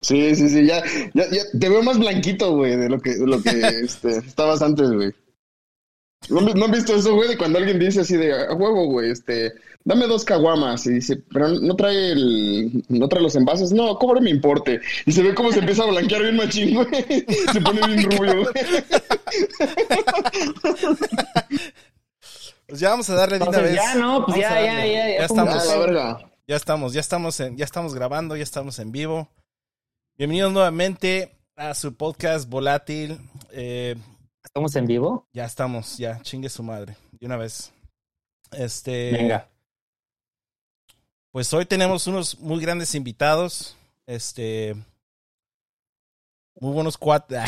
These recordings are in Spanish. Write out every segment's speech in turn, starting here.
Sí, sí, sí, ya, ya, ya te veo más blanquito, güey, de lo que, de lo que este, estabas antes, güey. ¿No, han- no han visto eso, güey? De cuando alguien dice así de, a huevo, güey, este, dame dos caguamas. Y dice, pero no trae el, no trae los envases. No, ¿cómo no me importe? Y se ve cómo se empieza a blanquear bien machín, güey. Se pone bien rubio, güey. Pues ya vamos a darle de una vez. ya, no, pues ya, ya, ya, ya, Ya estamos. la verga. Ya estamos, ya estamos en, ya estamos grabando, ya estamos en vivo. Bienvenidos nuevamente a su podcast volátil. Eh, ¿Estamos en vivo? ya estamos, ya, chingue su madre, de una vez. Este. Venga. Pues hoy tenemos unos muy grandes invitados. Este. Muy buenos cuatro.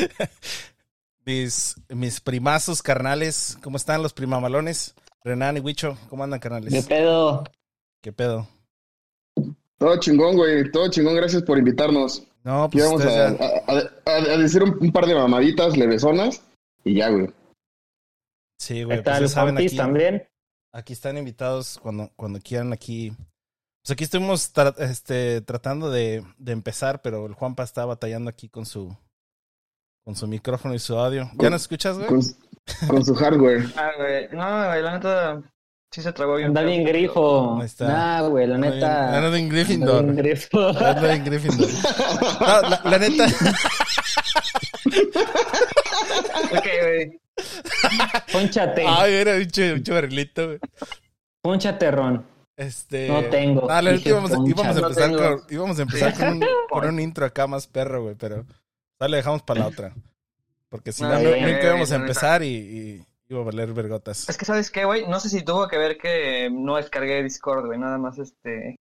mis, mis primazos carnales. ¿Cómo están los primamalones? Renan y Huicho, ¿cómo andan, ¿Qué carnales? pedo? ¿Qué pedo? Todo chingón, güey, todo chingón. Gracias por invitarnos. No, pues vamos a, a, a- a decir un, un par de mamaditas levesonas y ya, güey. Sí, güey. ¿Qué Pues tal, saben, Juanpis, aquí, también? aquí están invitados cuando, cuando quieran aquí. Pues aquí estuvimos tra- este, tratando de, de empezar, pero el Juanpa está batallando aquí con su con su micrófono y su audio. ¿Ya Con- nos escuchas, güey? Con, con su hardware. Ah, güey. No, güey, la neta sí se tragó bien. Anda bien grifo. Ahí está. Nah, güey, la neta. Anda en anda Gryffindor. bien grifo. Anda en Gryffindor. No, la, la neta, Ok, güey. Pónchate. ay, era un barrilito, güey. Pónchate, Ron. Este. No tengo. Ah, la neta íbamos, a- íbamos a poncha. No empezar, con, íbamos a empezar con, un, con un intro acá más perro, güey, pero ya le dejamos para la otra. Porque si no, nunca íbamos a empezar y, y iba a valer vergotas. Es que, ¿sabes qué, güey? No sé si tuvo que ver que no descargué Discord, güey. Nada más este.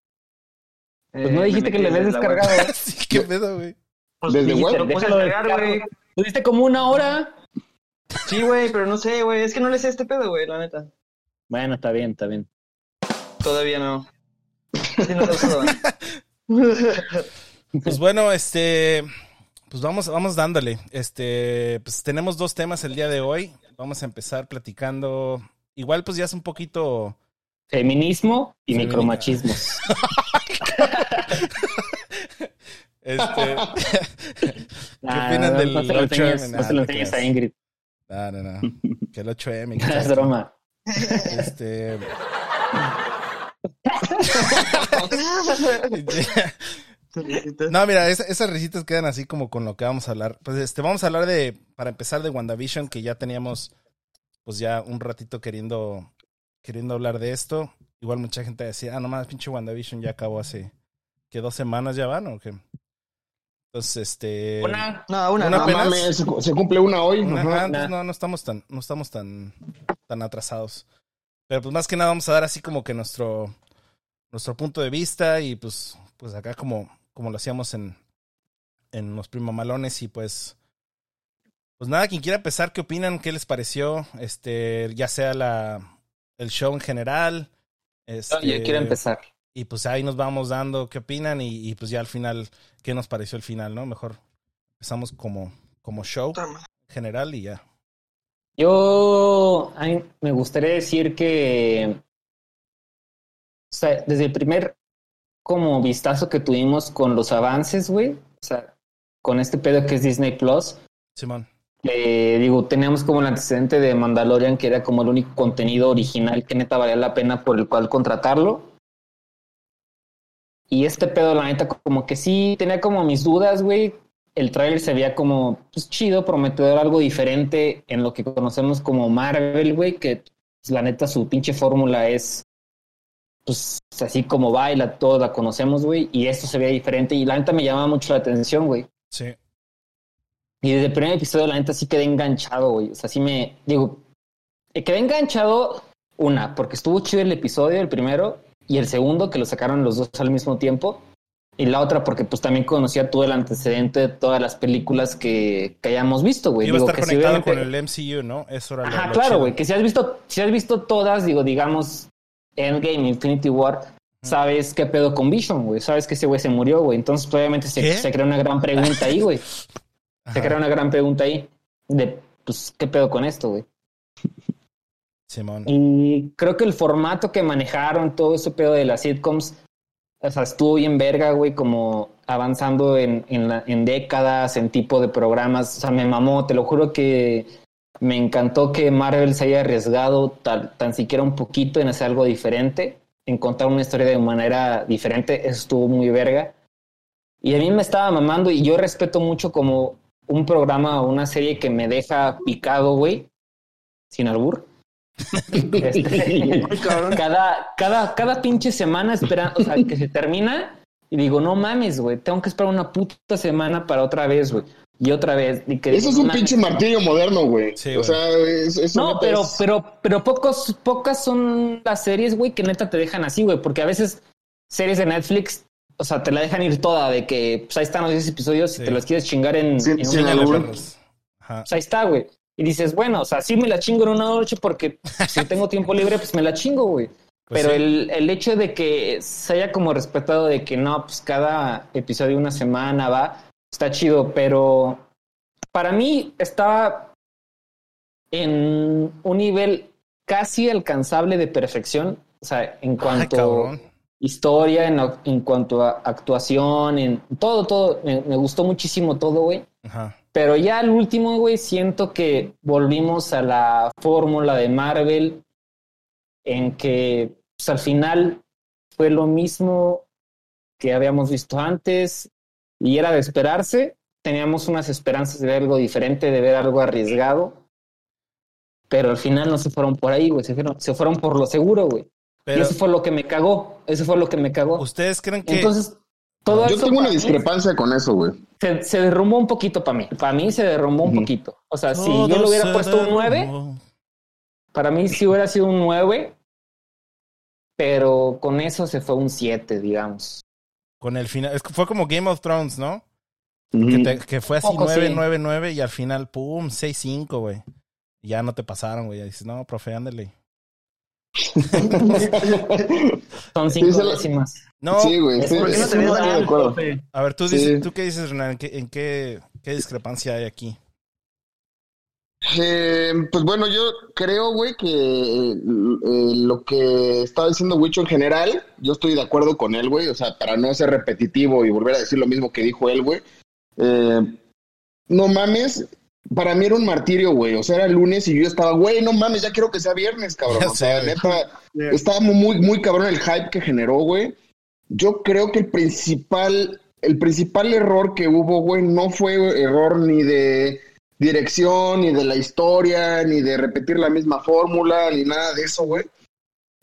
Pues no dijiste que le habías descargado. ¿eh? sí, qué pedo, güey. Pues Desde dijiste, web. lo puse a descargar, güey. Tuviste como una hora. Sí, güey, pero no sé, güey. Es que no le sé este pedo, güey, la neta. Bueno, está bien, está bien. Todavía no. Sí, no lo. Pues bueno, este. Pues vamos, vamos dándole. Este. Pues tenemos dos temas el día de hoy. Vamos a empezar platicando. Igual, pues ya es un poquito. Feminismo y Femini- micromachismos. Este. ¿Qué Ah, opinan del no se lo 8M? enseñes, Nah, no se lo no te enseñes a. Ingrid. No, no, no. Que el 8M. que Es broma. Este. No, mira, esa- esas risitas quedan así como con lo que vamos a hablar. Pues este, vamos a hablar de, para empezar, de WandaVision, que ya teníamos, pues ya un ratito queriendo, queriendo hablar de esto. Igual mucha gente decía, ah, nomás, pinche WandaVision ya acabó hace, que dos semanas ya van, o qué. Entonces, este. Una. No, una, Una no. No apenas. mames, se, cumple una hoy. Ajá, ajá. entonces no, no estamos tan, no estamos tan, tan atrasados. Pero pues más que nada vamos a dar así como que nuestro, nuestro punto de vista y pues, pues acá como, como lo hacíamos en, en los primamalones y pues, pues nada, quien quiera empezar, ¿qué opinan? ¿Qué les pareció? Este, ya sea la, el show en general. Este, Yo quiero empezar. Y pues ahí nos vamos dando qué opinan y, y pues ya al final, ¿qué nos pareció el final, no? Mejor empezamos como, como show en general y ya. Yo me gustaría decir que, o sea, desde el primer como vistazo que tuvimos con los avances, güey, o sea, con este pedo que es Disney Plus, Simón. eh, digo, teníamos como el antecedente de Mandalorian, que era como el único contenido original que neta valía la pena por el cual contratarlo. Y este pedo, la neta, como que sí tenía como mis dudas, güey. El trailer se veía como pues, chido, prometedor, algo diferente en lo que conocemos como Marvel, güey, que pues, la neta su pinche fórmula es pues así como baila, todos la conocemos, güey, y esto se veía diferente y la neta me llama mucho la atención, güey. Sí. Y desde el primer episodio, la neta, sí quedé enganchado, güey. O sea, sí me. Digo, eh, quedé enganchado, una, porque estuvo chido el episodio, el primero, y el segundo, que lo sacaron los dos al mismo tiempo. Y la otra, porque pues también conocía todo el antecedente de todas las películas que, que hayamos visto, güey. Iba a Digo, estar que si conectado obviamente- con el MCU, ¿no? Eso era lo, Ajá, lo claro, güey. Que si has visto, si has visto todas, digo, digamos, Endgame, Infinity War, sabes qué pedo con Vision, güey. Sabes que ese güey se murió, güey. Entonces, obviamente, se, se crea una gran pregunta ahí, güey. Se crea una gran pregunta ahí de, pues, ¿qué pedo con esto, güey? Simón. Y creo que el formato que manejaron, todo ese pedo de las sitcoms, o sea, estuvo bien verga, güey, como avanzando en, en, la- en décadas, en tipo de programas. O sea, me mamó, te lo juro que me encantó que Marvel se haya arriesgado tan, tan siquiera un poquito en hacer algo diferente, en contar una historia de manera diferente. Eso estuvo muy verga. Y a mí me estaba mamando y yo respeto mucho como un programa o una serie que me deja picado, güey, sin albur. Este, cada, cada, cada pinche semana esperando, o sea, que se termina y digo, no mames, güey, tengo que esperar una puta semana para otra vez, güey. Y otra vez. Y que Eso es un pinche martirio moderno, güey. Sí, o sea, es- eso No, pero, es- pero, pero pocos, pocas son las series, güey, que neta te dejan así, güey, porque a veces series de Netflix, o sea, te la dejan ir toda, de que pues ahí están los 10 episodios Sí. y te los quieres chingar en, Sí, en una. Ajá. Pues ahí está, güey. Y dices, bueno, o sea, sí me la chingo en una noche porque si tengo tiempo libre, pues me la chingo, güey. Pues Pero sí. el, el hecho de que se haya como respetado de que no, pues cada episodio una semana va, está chido, pero para mí estaba en un nivel casi alcanzable de perfección, o sea, en Ay, cuanto cabrón. historia, en, en cuanto a actuación, en todo, todo, me, me gustó muchísimo todo, güey. Ajá. Pero ya al último, güey, siento que volvimos a la fórmula de Marvel en que pues, al final fue lo mismo que habíamos visto antes y era de esperarse. Teníamos unas esperanzas de ver algo diferente, de ver algo arriesgado. Pero al final no se fueron por ahí, güey. Se fueron, se fueron por lo seguro, güey. Y eso fue lo que me cagó. Eso fue lo que me cagó. ¿ustedes creen que Entonces, todo Yo eso tengo una mí- discrepancia con eso, güey. se, se derrumbó un poquito para mí. Para mí se derrumbó un poquito. O sea, si yo le hubiera puesto un 9, derrumbó? para mí sí hubiera sido un 9, pero con eso se fue un 7, digamos. Con el final. es que fue como Game of Thrones, ¿no? Ujú. Que, te- que fue así Poco, 9, sí. 9, 9 y al final, pum, 6, 5, güey. Y Ya no te pasaron, güey. Ya dices, no, profe, ándale. Son cinco lo- décimas. No, sí, güey. Es Sí, porque no sí, te veo estoy de tanto, acuerdo. profe. a ver, tú, Sí. dices, ¿tú qué dices, Renan? ¿En, qué, en qué, qué discrepancia hay aquí? Eh, pues bueno, yo creo, güey, que eh, eh, lo que estaba diciendo Wicho en general, yo estoy de acuerdo con él, güey. O sea, para no ser repetitivo y volver a decir lo mismo que dijo él, güey. Eh, no mames, para mí era un martirio, güey. O sea, era lunes y yo estaba, güey, no mames, ya quiero que sea viernes, cabrón. O sea, neta, estaba muy, muy cabrón el hype que generó, güey. Yo creo que el principal, el principal error que hubo, güey, no fue error ni de dirección, ni de la historia, ni de repetir la misma fórmula, ni nada de eso, güey.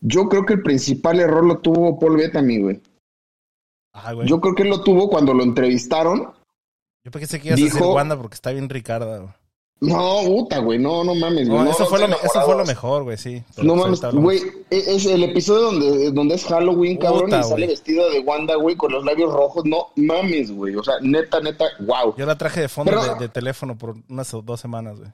Yo creo que el principal error lo tuvo Paul Bettany, güey. Ah, güey. Yo creo que él lo tuvo cuando lo entrevistaron. Yo pensé que ibas a decir dijo- Wanda porque está bien Ricarda. güey. No, puta, güey, no, no mames, güey. No, no, eso, no fue lo, eso fue mejor, güey, sí. No pues mames, güey, e- es el episodio donde, donde es Halloween, cabrón, y sale güey. vestida de Wanda, güey, con los labios rojos. No mames, güey. O sea, neta, neta, wow. Yo la traje de fondo Pero- de, de teléfono por unas dos semanas, güey.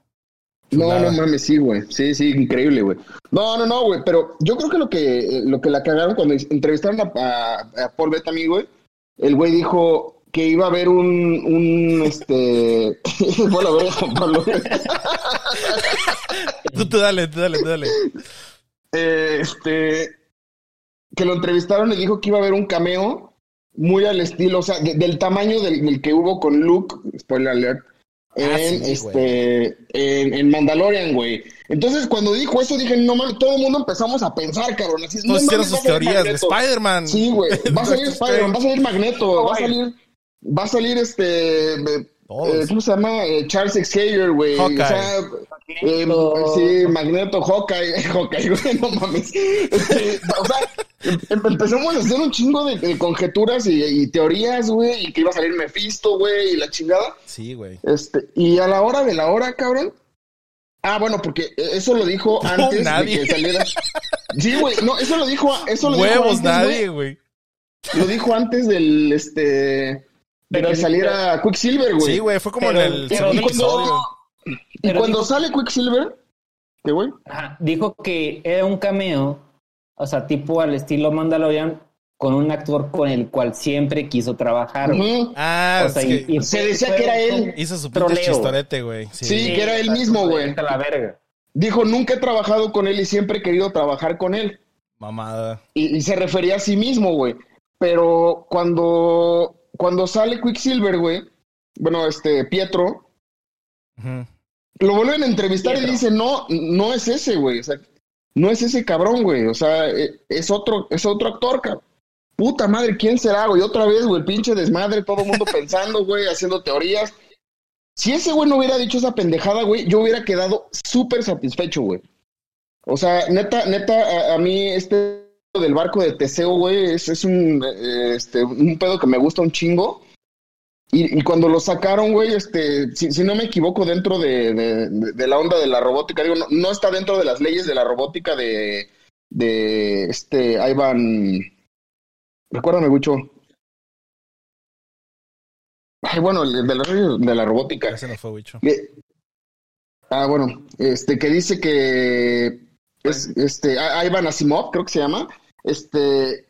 No, no mames, sí, güey. Sí, sí, increíble, güey. No, no, no, güey. Pero yo creo que lo que, lo que la cagaron cuando entrevistaron a, a, a Paul Bettany, güey, el güey dijo que iba a haber un, un, este... fue la verga, Juan Pablo. Tú, tú dale, tú dale, tú dale. Eh, este... Que lo entrevistaron y dijo que iba a haber un cameo muy al estilo, o sea, de- del tamaño del, del que hubo con Luke, spoiler alert, en, Ah, sí, güey. este, en, en Mandalorian, güey. Entonces, cuando dijo eso, dije, no mames, todo el mundo empezamos a pensar, cabrón. Así, no Todos hicieron mames, sus a teorías de. Spider-Man. Sí, güey. Va a salir Spider-Man, va a salir Magneto, va a salir, va a salir este, eh, Todos. ¿cómo se llama? Eh, Charles Xavier, güey. O sea, eh, sí, Magneto, Hawkeye, Hawkeye, güey, no mames. Este, o sea, em- em- empezamos a hacer un chingo de, de conjeturas y, y teorías, güey, y que iba a salir Mephisto, güey, y la chingada. Sí, güey. Este, y a la hora de la hora, cabrón. Ah, bueno, porque eso lo dijo antes nadie. de que saliera. Sí, güey, no, eso lo dijo, eso lo dijo Huevos, antes, nadie, güey. Lo dijo antes del, este, de que saliera Quicksilver, güey. Sí, güey, fue como Pero- en el pero segundo cuando- episodio. Y Pero cuando dijo- sale Quicksilver, ¿qué, güey? Ajá, dijo que era un cameo, o sea, tipo al estilo Mandalorian, con un actor con el cual siempre quiso trabajar. güey. Ujú. Ah, O sea, y- Se decía que era él. hizo su troleo. chistorete, güey. Sí. Sí, que era él mismo, güey. la verga. Dijo, nunca he trabajado con él y siempre he querido trabajar con él. Mamada. Y, y se refería a sí mismo, güey. Pero cuando, cuando sale Quicksilver, güey, bueno, este, Pietro, lo vuelven a entrevistar Pietro. y dice, no, no es ese, güey. O sea, no es ese cabrón, güey. O sea, eh, es otro, es otro actor, cabrón. Puta madre, ¿quién será, güey? Otra vez, güey, el pinche desmadre, todo el mundo pensando, güey, haciendo teorías. Si ese güey no hubiera dicho esa pendejada, güey, yo hubiera quedado súper satisfecho, güey. O sea, neta, neta, a, a mí este del barco de Teseo, güey, es, es un, eh, este, un pedo que me gusta un chingo. Y, y cuando lo sacaron, güey, este, si, si no me equivoco, dentro de, de- la onda de la robótica, digo, no, no está dentro de las leyes de la robótica de, de este, Ivan, recuérdame, Gucho. Ay, bueno, el de leyes de la robótica. Ese no fue Wicho. Que- ah, bueno, este, que dice que es, este, Ivan Asimov, creo que se llama, este,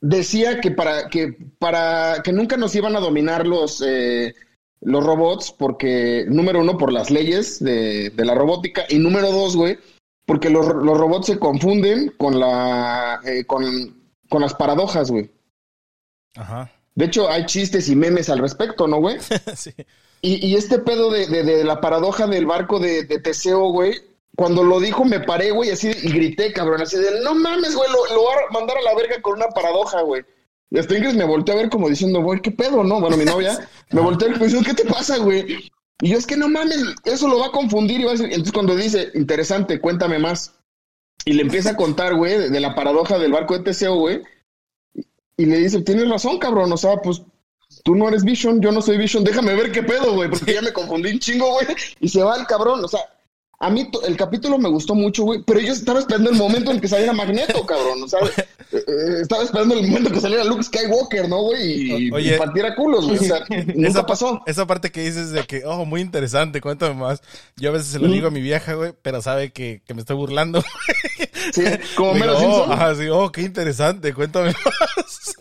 decía que para que para que nunca nos iban a dominar los eh, los robots porque número uno por las leyes de, de la robótica y número dos, güey, porque los, los robots se confunden con la eh, con, con las paradojas, güey. Ajá. De hecho, hay chistes y memes al respecto, ¿no, güey? sí. Y, y este pedo de, de, de la paradoja del barco de, de Teseo, güey, cuando lo dijo me paré, güey, así y grité, cabrón, así de, no mames, güey, lo, lo va a mandar a la verga con una paradoja, güey. Y hasta Ingrid me volteé a ver como diciendo, güey, ¿qué pedo, no? Bueno, mi novia me volteó a ver diciendo, ¿qué te pasa, güey? Y yo, es que no mames, eso lo va a confundir y va a decir, entonces cuando dice, interesante, cuéntame más. Y le empieza a contar, güey, de, de la paradoja del barco de Teseo, güey. Y le dice, tienes razón, cabrón, o sea, pues tú no eres Vision, yo no soy Vision, déjame ver qué pedo, güey, porque ya me confundí un chingo, güey, y se va el cabrón, o sea, a mí el capítulo me gustó mucho, güey, pero yo estaba esperando el momento en que saliera Magneto, cabrón, sea, eh, eh, estaba esperando el momento que saliera Luke Skywalker, ¿no, güey? Y, oye. y partiera culos, güey, o sea, nunca esa, pasó. Esa parte que dices de que, oh, muy interesante, cuéntame más. Yo a veces se lo digo a mi vieja, güey, pero sabe que, que me estoy burlando. Sí, como Mero oh, sí, oh, qué interesante, cuéntame más.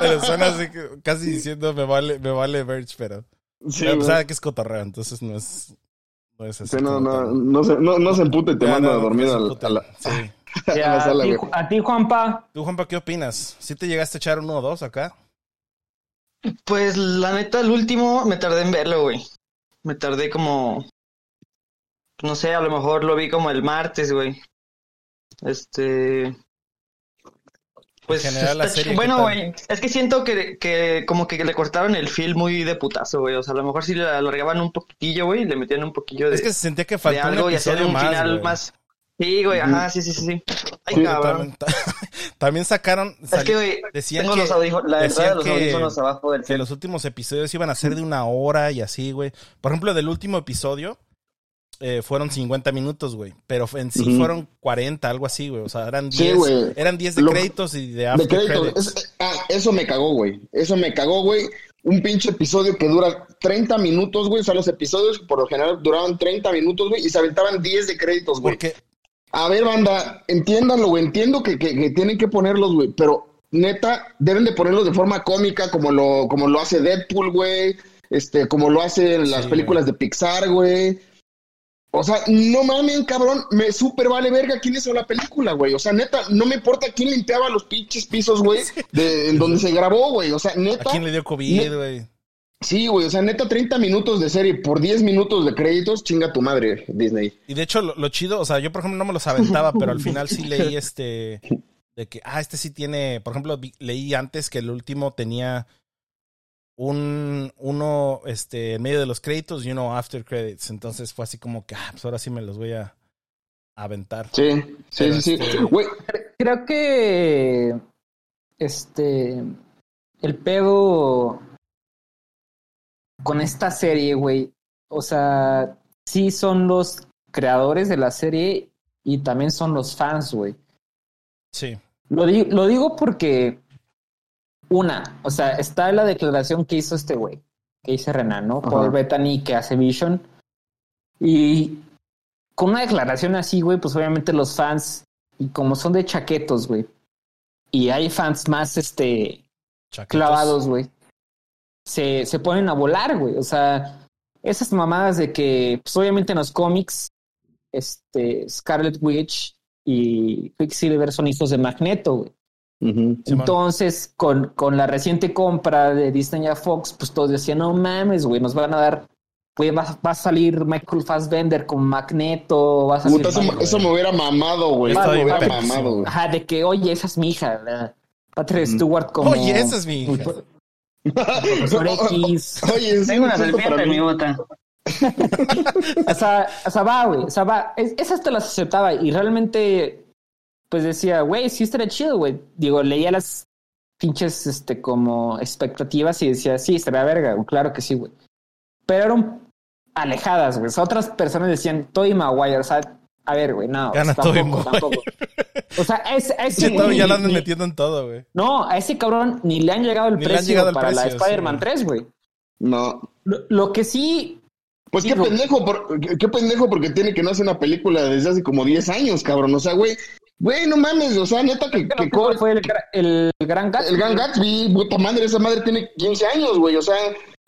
pero suena así casi diciendo me vale, me vale Verge, pero, Sí, pero güey. sabe que es cotorreo, entonces no es, no es así. Sí, no, no, se, no, no se empute y te manda a dormir a la, Sí. a la sala, ti, a ti, Juanpa, ¿Tú, Juanpa, qué opinas? ¿Sí te llegaste a echar uno o dos acá? Pues la neta, el último me tardé en verlo, güey. Me tardé como. No sé, a lo mejor lo vi como el martes, güey. Este. Pues. En general, la serie, bueno, ¿qué güey. Es que siento que, que como que le cortaron el feel muy de putazo, güey. O sea, a lo mejor si le alargaban un poquitillo, güey, y le metían un poquillo de, Es que se sentía que faltó un algo y hacían episodio un más, final güey. más. Sí, güey, ajá, sí, sí, sí, sí. Ay, Sí, cabrón. También, también sacaron, Es sali- que, güey, decían tengo que- los audífonos, la decían verdad, los que- audífonos abajo del que los últimos episodios iban a ser de una hora y así, güey. Por ejemplo, del último episodio eh, fueron 50 minutos, güey. Pero en sí fueron 40, algo así, güey. O sea, eran Sí, 10, güey. eran 10 de Lo- créditos y de De after crédito. credits. Es- ah, eso me cagó, güey. Eso me cagó, güey. Un pinche episodio que dura 30 minutos, güey. O sea, los episodios por lo general duraban 30 minutos, güey. Y se aventaban 10 de créditos, güey. Porque, A ver, banda, entiéndanlo, güey. Entiendo que, que- que tienen que ponerlos, güey. Pero neta, deben de ponerlos de forma cómica, como lo, como lo hace Deadpool, güey. Este, como lo hacen las Sí, películas de Pixar, güey. O sea, no mamen, cabrón, me súper vale verga quién hizo la película, güey. O sea, neta, no me importa quién limpiaba los pinches pisos, güey, de en donde se grabó, güey. O sea, ¿a neta, quién le dio COVID, güey? sí, güey. O sea, neta, 30 minutos de serie por 10 minutos de créditos, chinga tu madre, Disney. Y de hecho, lo, lo chido, o sea, yo por ejemplo no me los aventaba, pero al final sí leí este. De que, ah, este sí tiene. Por ejemplo, leí antes que el último tenía un. Uno, este, en medio de los créditos y uno after credits. Entonces fue así como que, ah, pues ahora sí me los voy a aventar. Sí, sí, Pero sí, sí. este- Güey, creo que este el pedo con esta serie, güey. O sea, sí son los creadores de la serie y también son los fans, güey. Sí. Lo, di- lo digo porque una, o sea, está la declaración que hizo este güey, que dice Renan, ¿no? Ajá. Paul Bettany que hace Vision. Y con una declaración así, güey, pues obviamente los fans, y como son de chaquetos, güey, y hay fans más, este, chaquetos. clavados, güey, se, se ponen a volar, güey. O sea, esas mamadas de que, pues obviamente en los cómics, este, Scarlet Witch y Quicksilver son hijos de Magneto, güey. Entonces, con, con la reciente compra de Disney a Fox, pues todos decían, no mames, güey, nos van a dar, güey, va, va a salir Michael Fassbender con Magneto, va a salir... Puta, eso, eso me hubiera mamado, güey. Eso me hubiera mamado, güey. Ajá, de que, oye, esa es mi hija, la Patrick Stewart como... Oye, esa es mi hija. Profesor X. Oye, es Tengo una serpiente en mi bota. O sea, o sea, va, güey. O sea, va. Es- esas te las aceptaba y realmente, pues decía, güey, sí estaría chido, güey. Digo, leía las pinches, este, como expectativas y decía, sí, estaría verga. Claro que sí, güey. Pero eran alejadas, güey. O sea, otras personas decían, Toy Maguire, o sea, a ver, güey, no. Gana tampoco, Tobey Maguire. tampoco. O sea, Sí, todo, güey ya lo andan metiendo en todo, güey. No, a ese cabrón ni le han llegado el Ni precio llegado para la precio, Spider-Man güey. 3, güey. No. Lo, lo que sí Pues qué pendejo, por- qué, qué pendejo porque tiene que no hacer una película desde hace como 10 años, cabrón. O sea, güey, güey, no mames, o sea, neta que, que cobre. fue el, el gran gato. El Gran Gatsby, puta madre, esa madre tiene 15 años, güey. O sea,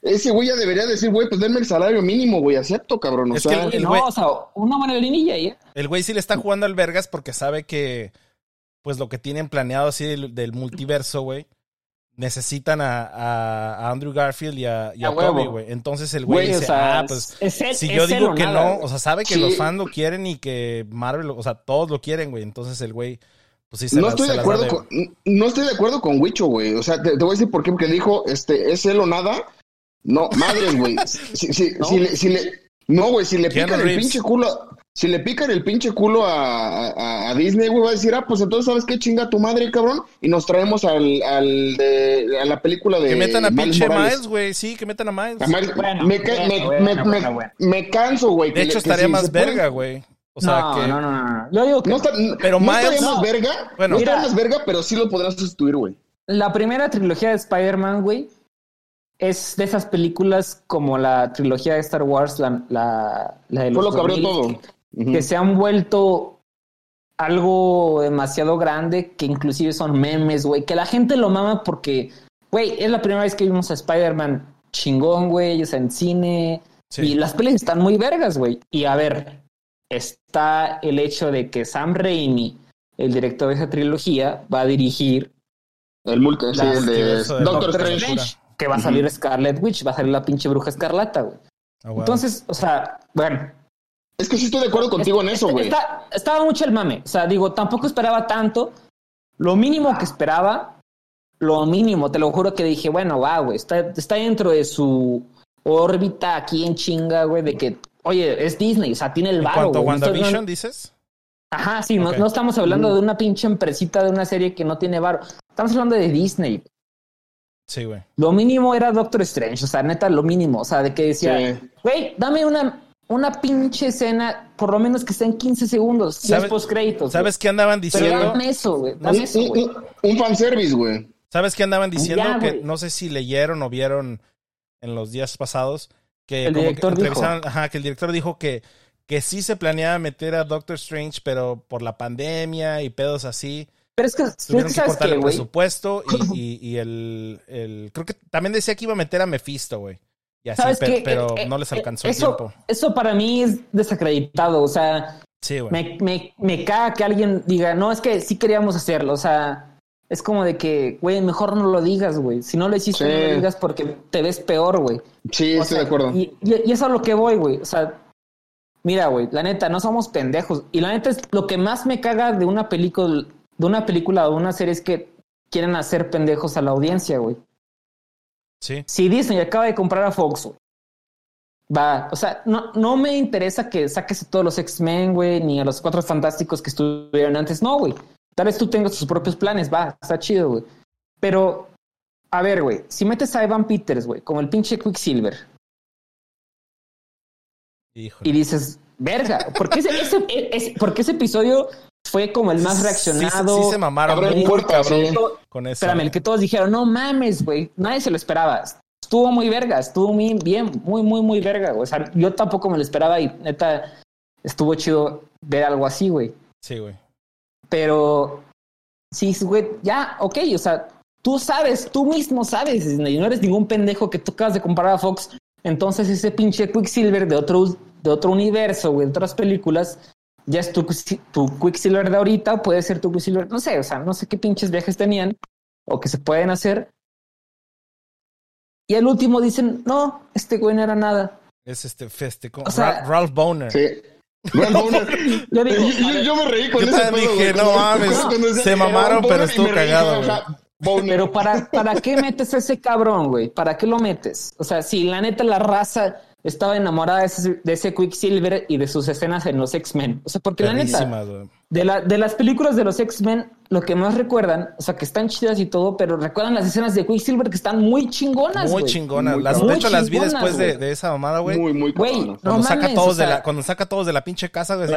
ese güey ya debería decir, güey, pues denme el salario mínimo, güey, acepto, cabrón. O Es sea, que el no, güey- o sea, una y ya. El güey sí le está jugando al vergas porque sabe que, pues lo que tienen planeado así del, del multiverso, güey, necesitan a, a, Andrew Garfield y a, y a. Toby, güey. Entonces el güey Güey, o dice, sea, ah, pues es si yo digo o que nada, no, o sea, sabe que Sí. los fans lo quieren y que Marvel, o sea, todos lo quieren, güey. Entonces el güey, pues sí se no las- estoy se de acuerdo da de- con, no estoy de acuerdo con Wicho, güey. O sea, te, te voy a decir por qué, porque dijo, este, es él o nada. No, madres, güey. Si, si, ¿No? si le, si le, no, güey, si le pican el pinche culo, si le pican el pinche culo a, a, a Disney, güey, va a decir, ah, pues entonces, ¿sabes qué chinga tu madre, cabrón? Y nos traemos al, al de, a la película de Que metan a Miles pinche Morales. Miles, güey, sí, que metan a Miles. A Miles- Bueno, me, ca- bueno, me, bueno, me, bueno, me- bueno. me canso, güey. De que hecho, estaría si más verga, güey. O sea, no, que... no, no, no, no. Yo digo que No, está, Pero no Miles- estaría más verga. Bueno. no estaría más verga, pero sí lo podrán sustituir, güey. la primera trilogía de Spider-Man, güey, es de esas películas como la trilogía de Star Wars, la, la, la de los Fue lo que abrió 2000, todo. que, Que se han vuelto algo demasiado grande, que inclusive son memes, güey, que la gente lo mama porque, güey, es la primera vez que vimos a Spider-Man chingón, güey, o sea, en cine, Sí. y las pelis están muy vergas, güey. Y a ver, está el hecho de que Sam Raimi, el director de esa trilogía, va a dirigir El multi, sí, Las- el de Doctor Doctor Strange. Strange, que va a salir Scarlet Witch, va a salir la pinche bruja escarlata, güey. Ah. Entonces, o sea, bueno. Es que sí estoy de acuerdo contigo en es- eso, güey. está- estaba mucho el mame. O sea, digo, tampoco esperaba tanto. Lo mínimo que esperaba, lo mínimo, te lo juro que dije, bueno, va, güey, está, está dentro de su órbita aquí en chinga, güey, de que, oye, es Disney, o sea, tiene el. No estoy WandaVision, dices? Ajá, sí, no, no estamos hablando Ujú. de una pinche empresita de una serie que no tiene varo. Estamos hablando de Disney. Sí, güey. Lo mínimo era Doctor Strange, o sea, neta, lo mínimo. O sea, de que decía, Sí. güey, dame una, una pinche escena, por lo menos que esté en 15 segundos, ¿Sabes- 10 post créditos. ¿Sabes qué andaban Pero diciendo? dame eso, güey, dame Un, eso, güey. un, un fanservice, güey. ¿Sabes qué andaban diciendo? Ya, que no sé si leyeron o vieron en los días pasados que El como que director dijo. ajá, que el director dijo que que sí se planeaba meter a Doctor Strange, pero por la pandemia y pedos así, Pero es que, es tuvieron que que ¿sabes cortar el presupuesto y, y, y el, el creo que también decía que iba a meter a Mephisto, güey. Y así, ¿Sabes pe- pero Eh, eh, no les alcanzó eso, el tiempo. Eso para mí es desacreditado, o sea, Sí, me, me, me caga que alguien diga, no, es que sí queríamos hacerlo, o sea, es como de que, güey, mejor no lo digas, güey. Si no lo hiciste, Sí. no lo digas porque te ves peor, güey. Sí, O estoy sea, de acuerdo. Y, y, y eso es a lo que voy, güey. O sea, mira, güey, la neta, no somos pendejos. Y la neta es lo que más me caga de una película, de una película o de una serie es que quieren hacer pendejos a la audiencia, güey. Sí. Si Disney acaba de comprar a Fox, va, o sea, no, no me interesa que saques a todos los X-Men, güey, ni a los cuatro fantásticos que estuvieron antes, no, güey. Tal vez tú tengas tus propios planes, va, está chido, güey. Pero, a ver, güey, si metes a Evan Peters, güey, como el pinche Quicksilver, Híjole. y dices, verga, ¿por qué ese, ese- ese- porque ese episodio fue como el más reaccionado? Sí, sí se mamaron Abre puertas, sí. Con eso. Espérame, el que todos dijeron, no mames, güey, nadie se lo esperaba. Estuvo muy verga, estuvo muy bien, muy, muy, muy verga. O sea, yo tampoco me lo esperaba y neta, estuvo chido ver algo así, güey. Sí, güey. Pero, sí, güey, ya, ok, o sea, tú sabes, tú mismo sabes, Disney, no eres ningún pendejo que tú acabas de comparar a Fox. Entonces ese pinche Quicksilver de otro, de otro universo, güey, de otras películas, ya es tu, tu Quicksilver de ahorita, puede ser tu Quicksilver, no sé, o sea, no sé qué pinches viajes tenían o que se pueden hacer. Y al último dicen, no, este güey no era nada. Es este feste, O sea- Ralph Boner. Sí. Ralph Boner. Yo digo, yo, yo- yo me reí con Yo ese dije, güey, no mames, se mamaron, pero estuvo reí, cagado, Boner. Pero para, ¿para qué metes a ese cabrón, güey? ¿Para qué lo metes? O sea, si la neta la raza estaba enamorada de ese, de ese Quicksilver y de sus escenas en los X-Men. O sea, porque la neta, de, la, de las películas de los X-Men, lo que más recuerdan, o sea, que están chidas y todo, pero recuerdan las escenas de Quicksilver que están muy chingonas, Muy güey. chingonas. Muy Las, de hecho, las vi después de, de esa mamada, güey. Muy, muy Güey, no Cuando saca mames, todos o sea, de la, cuando saca todos de la pinche casa, güey.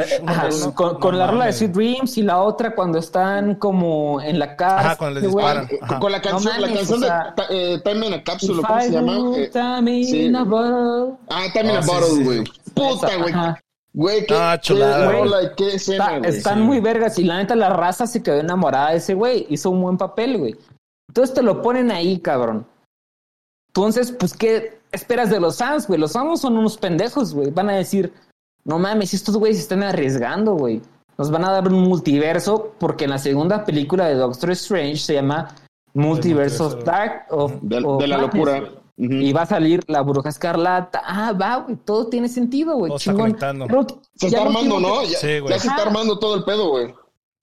con, con No la rola de. Sweet Dreams y la otra cuando están como en la casa. Ajá, cuando les disparan. Eh, Ajá. Con la canción, No la canción o sea, de eh, Time in a Capsule, ¿cómo se llama? Eh, time in a bottle. ah, Time in Oh, a sí, Bottle, güey. Puta, güey. Güey, qué, Ah, qué chulada, rola y qué escena, Está- güey. están sí. muy vergas y la neta la raza se quedó enamorada de ese güey. Hizo un buen papel, güey. Entonces te lo ponen ahí, cabrón. Entonces, pues, ¿qué esperas de los fans, güey? Los fans son unos pendejos, güey. Van a decir, no mames, estos güeyes se están arriesgando, güey. Nos van a dar un multiverso porque en la segunda película de Doctor Strange se llama Multiverse of multiverso. Dark of, De, of de la Madness, locura. Y va a salir la bruja escarlata. Ah, va, güey. Todo tiene sentido, güey. Está. Pero Se ya está armando, último ¿no? Ya, Sí, güey. ya se está armando todo el pedo, güey.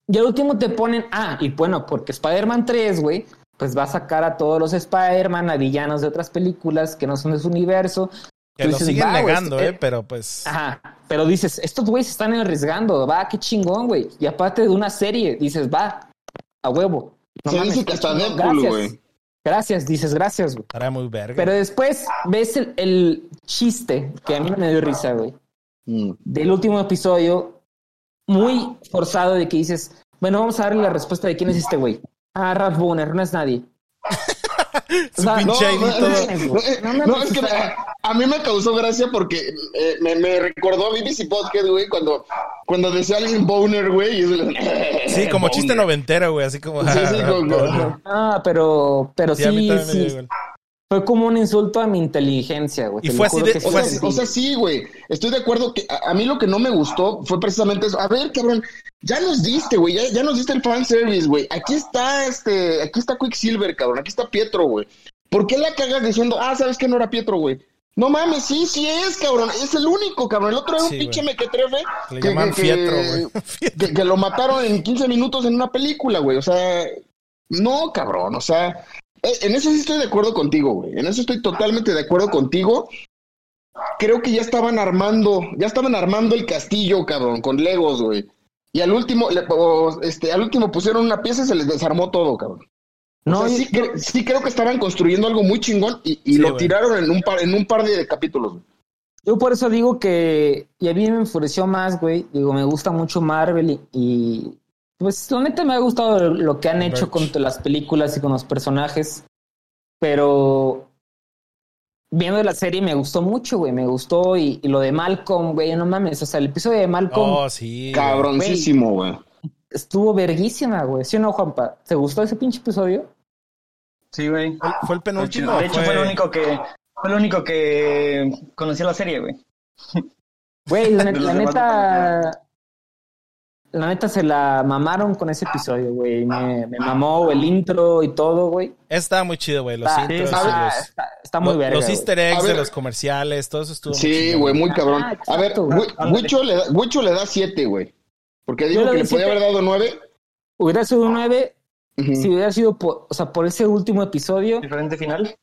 Y al último te ponen, ah, y bueno, porque Spider-Man 3, güey, pues va a sacar a todos los Spider-Man, a villanos de otras películas que no son de su universo. Que lo dices, siguen negando, este- eh, pero pues. Ajá, pero dices, estos güeyes se están arriesgando, va, qué chingón, güey. Y aparte de una serie, dices, va, a huevo. No Se mames, dice que hasta Deadpool, güey. Gracias, dices, gracias, güey. Estará muy verga. Pero después ves el, el chiste, que a mí me dio risa, güey. Mm. del último episodio muy forzado de que dices, bueno, vamos a darle la respuesta de quién es este güey. Ah, Ralph Boner, no es nadie. Su o sea, pinche no, no. No, eh, No es que a, mí me causó gracia porque eh, me, me recordó a BBC Podcast, güey, cuando, cuando decía alguien boner, güey. y es- Sí, como chiste Boner. noventero, güey. Así como. Sí, sí, como- Ah, pero, pero Sí, sí, a. Fue como un insulto a mi inteligencia, güey. Y te fue así de- que O sea, sí- sentí. o sea, sí, güey. Estoy de acuerdo que a, a mí lo que no me gustó fue precisamente eso. A ver, cabrón, ya nos diste, güey, ya, ya nos diste el fanservice, güey. Aquí está este, aquí está Quicksilver, cabrón, aquí está Pietro, güey. ¿Por qué la cagas diciendo, ah, sabes que no era Pietro, güey? No mames, sí, sí es, cabrón. Es el único, cabrón. El otro era un Sí, pinche mequetrefe. Le que- llaman que- Fietro, güey. que, que lo mataron en 15 minutos en una película, güey. O sea, no, cabrón. O sea, eh, en eso sí estoy de acuerdo contigo, güey. En eso estoy totalmente de acuerdo contigo. Creo que ya estaban armando, ya estaban armando el castillo, cabrón, con Legos, güey. Y al último, le- o, este, al último pusieron una pieza y se les desarmó todo, cabrón. No, o sea, yo- sí, cre- sí creo que estaban construyendo algo muy chingón y, y Sí, lo güey. tiraron en un par, en un par de capítulos. güey. Yo por eso digo que, y a mí me enfureció más, güey. Digo, me gusta mucho Marvel y, y, pues la neta me ha gustado lo que han hecho con las películas y con los personajes. Pero viendo la serie me gustó mucho, güey. Me gustó y, y lo de Malcolm, güey, no mames. O sea, el episodio de Malcolm Oh, sí. güey. Cabroncísimo, güey. Estuvo verguísima, güey. ¿Sí o no, Juanpa? ¿Te gustó ese pinche episodio? Sí, güey. ¿Fue- ¿Fue el penúltimo? De hecho, fue el único que fue el único que conocía la serie, güey. Güey, la, neta. La neta se la mamaron con ese episodio, güey. Me, me mamó el intro y todo, güey. Está muy chido, güey. Los Está, intros está- los, está- está muy lo- verga. los easter eggs de los comerciales, todo eso estuvo Sí, güey, muy cabrón. A ver, exacto. Wicho le, da, Wicho le da siete, güey. Porque le que le podía haber dado nueve. Hubiera sido un 9 Ujú. si hubiera sido por, o sea, por ese último episodio Diferente final.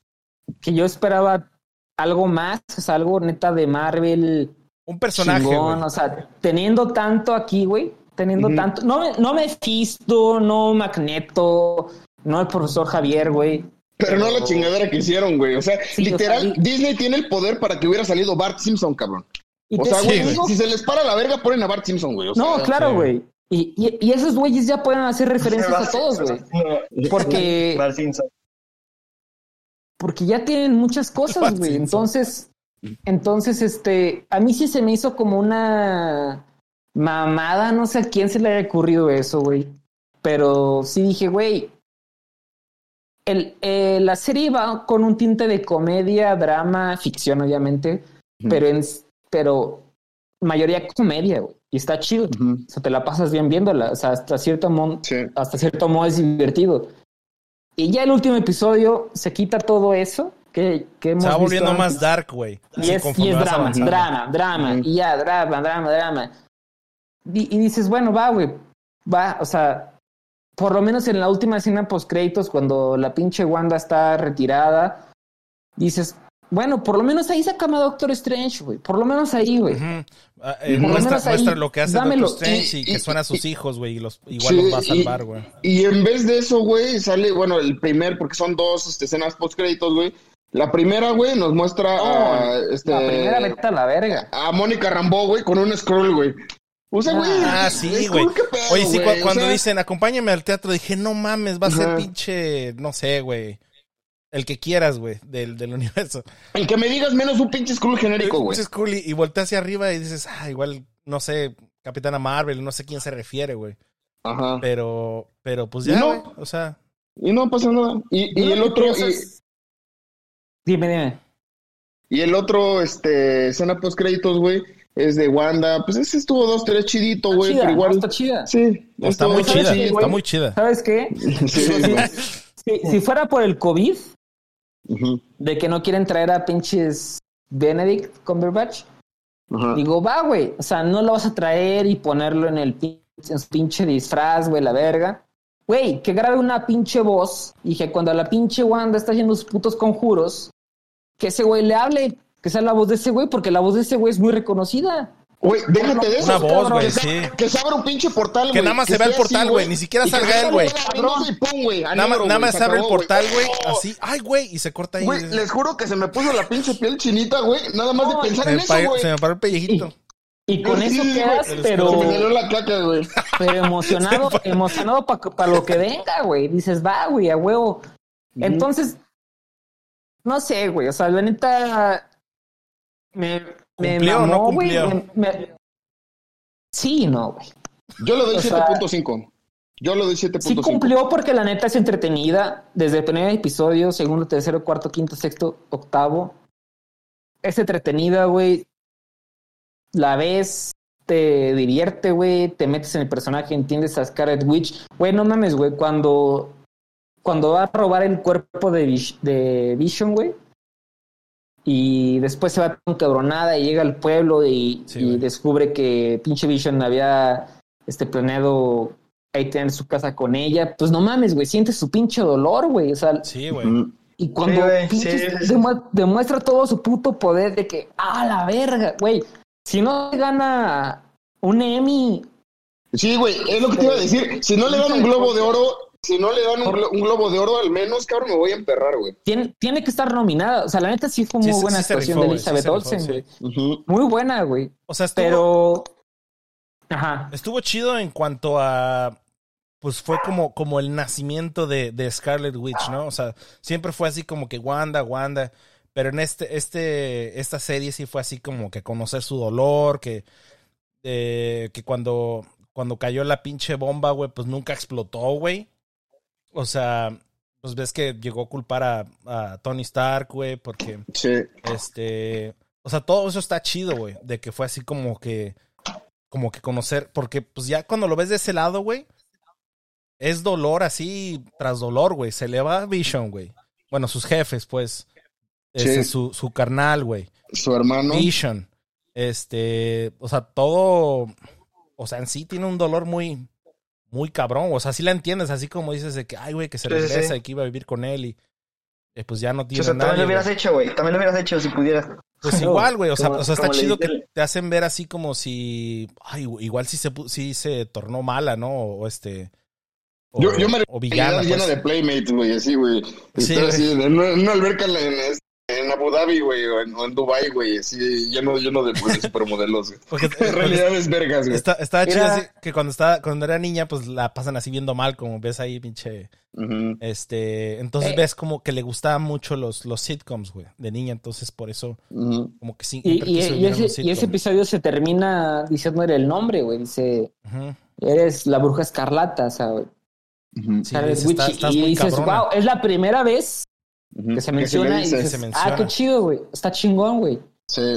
que yo esperaba algo más, o sea, algo neta de Marvel Un personaje, chingón, güey. o sea, teniendo tanto aquí, güey, teniendo Ujú. tanto, no, me- no Mephisto, no Magneto, no el profesor Javier, güey. Pero no la chingadera que hicieron, güey. O sea, Sí, o literal, sea, Disney tiene el poder para que hubiera salido Bart Simpson, cabrón. Y O sea, güey, si, se les para la verga, ponen a Bart Simpson, güey. O No, sea, claro, sí. güey. Y, y, y esos güeyes ya pueden hacer referencias a todos, güey. Porque, Bart Simpson. porque ya tienen muchas cosas, güey. Entonces, entonces, este, a mí sí se me hizo como una mamada, no sé a quién se le haya ocurrido eso, güey. Pero sí dije, güey, el, eh, la serie va con un tinte de comedia, drama, ficción, obviamente, pero en, pero mayoría comedia, güey. Y está chido. Ujú. O sea, te la pasas bien viéndola. O sea, hasta cierto, mo- Sí. hasta cierto modo es divertido. Y ya el último episodio se quita todo eso que, que hemos Se va visto volviendo antes. más dark, güey. Y y es drama, avanzando. drama, drama, Ujú. y ya, drama, drama, drama. Y, y dices, bueno, va, güey, va, o sea, por lo menos en la última escena post créditos, cuando la pinche Wanda está retirada, dices, bueno, por lo menos ahí sácame a Doctor Strange, güey, por lo menos ahí, güey. Ujú. Ah, eh, Por lo muestra, menos ahí, muestra lo que hace dámelo. Doctor Strange y, Y- que y- suena a y- sus hijos, güey, y los, igual Sí, los va a y- salvar, güey. Y en vez de eso, güey, sale, bueno, el primer, porque son dos este, escenas post créditos, güey. La primera, güey, nos muestra a, este, La primera vete a la verga. a Mónica Rambeau, güey, con un scroll, güey. O sea, güey. Ah, sí, güey. ¿qué pedo, Oye, sí? O cuando sea, dicen acompáñame al teatro, dije, no mames, va a ser pinche, no sé, güey. El que quieras, güey, del, del universo. El que me digas menos un pinche scroll genérico, güey. Pinche Skrully, y voltea hacia arriba y dices, ah, igual, no sé, Capitana Marvel, no sé quién se refiere, güey. Ajá. Pero, pero pues Y ya, no. güey, o sea, Y no pasa nada. Y, y el otro, y, Dime, dime. y el otro, este, escena post créditos, güey, es de Wanda. Pues ese estuvo dos, tres chidito, güey, pero igual. está chida. Sí, no, está muy chida, qué, está muy chida. ¿Sabes qué? Sí. Si, si fuera por el COVID, De que no quieren traer a pinches Benedict Cumberbatch, ajá. digo, va, güey. O sea, no lo vas a traer y ponerlo en el pin- en su pinche disfraz, güey, la verga. Güey, que grabe una pinche voz y que cuando la pinche Wanda está haciendo sus putos conjuros, que ese güey le hable, que sea la voz de ese güey, porque la voz de ese güey es muy reconocida. Güey, déjate de eso. Una voz, güey, que, se- sí. que se abra un pinche portal, güey. Que nada más se vea el portal, güey, ni siquiera salga él, güey. güey, Nada, más- negro, nada güey, más se abre el portal, güey, Oh, así, ay, güey, y se corta ahí. Güey, les juro que se me puso la pinche piel chinita, güey. Nada más de pensar en eso, pa- güey. se me paró el pellejito. Y con Sí, eso güey, quedas, les pero... Se me salió la caca, güey. pero emocionado, emocionado para lo que venga, güey. Dices, va, güey, a huevo. Entonces, no sé, güey. O sea, la neta me, me ¿Cumplió o no mamó, güey. cumplió? Me- me- Sí, no, güey. Yo le doy O sea- 7.5. Yo le doy 7.5. Sí cumplió porque la neta es entretenida. Desde el primer episodio, segundo, tercero, cuarto, quinto, sexto, octavo. Es entretenida, güey. La ves, te divierte, güey. Te metes en el personaje, entiendes a Scarlet Witch. Güey, no mames, güey. Cuando, cuando va a robar el cuerpo de, de Vision, güey. Y después se va con cabronada y llega al pueblo y, Sí, y güey. descubre que pinche Vision había este planeado ahí tener su casa con ella. Pues no mames, güey, sientes su pinche dolor, güey. O sea, Sí, güey. Ujú. y cuando güey, pinches sí, sí, sí. demu- demuestra todo su puto poder de que, ah, la verga, güey. Si no gana un Emmy, Sí, güey, es lo que te iba a decir. Si no le dan un globo de oro, si no le dan un, glo- un globo de oro, al menos, cabrón, me voy a emperrar, güey. tiene, tiene que estar nominada. O sea, la neta sí fue muy sí, buena sí actuación rifó, de sí Elizabeth se rifó, Olsen, sí. güey. Ujú. Muy buena, güey. O sea, estuvo, Pero. Ajá. estuvo chido en cuanto a. Pues fue como, como el nacimiento de, de Scarlet Witch, ¿no? O sea, siempre fue así como que Wanda, Wanda. Pero en este, este, esta serie sí fue así como que conocer su dolor, que, eh, que cuando, cuando cayó la pinche bomba, güey, pues nunca explotó, güey. O sea, pues ves que llegó a culpar a, a Tony Stark, güey, porque Sí. este, o sea, todo eso está chido, güey, de que fue así como que, como que conocer, porque pues ya cuando lo ves de ese lado, güey, es dolor así tras dolor, güey, se le va a Vision, güey. Bueno, sus jefes, pues, Sí. su, su carnal, güey, Su hermano. Vision, este, o sea, todo, o sea, en sí tiene un dolor muy, muy cabrón, o sea, sí la entiendes, así como dices de que, ay, güey, que se sí, regresa sí. y que iba a vivir con él y eh, pues ya no O tiene sea, también lo hubieras güey. hecho, güey. También lo hubieras hecho si pudieras. Pues No, igual, güey. O sea, como- o sea está chido que te hacen ver así como si. Ay, güey, igual sí se, pu- sí se tornó mala, ¿no? O este. O, Yo, yo me o villana. llena pues. de playmates, güey, así, güey. Sí, así, en una, en una alberca en, en- Abu Dhabi, güey, o en, o en Dubai, güey, así, lleno, lleno de, pues, de supermodelos, güey. Porque, En realidad es vergas, güey. está, estaba chido así que cuando estaba, cuando era niña, pues la pasan así viendo mal, como ves ahí, pinche. Este. Entonces Eh. ves como que le gustaban mucho los, los sitcoms, güey, de niña. Entonces por eso, como que sí. Y, y- y ese, y ese episodio se termina diciéndole el nombre, güey. Dice, eres la bruja escarlata, o sea, güey. Ujú. Sí, Scarlet dices, Witch. "Estás- estás y muy dices, cabrona". wow, es la primera vez Que se menciona y dices, se ah, menciona. qué chido, güey. Está chingón, güey. Sí,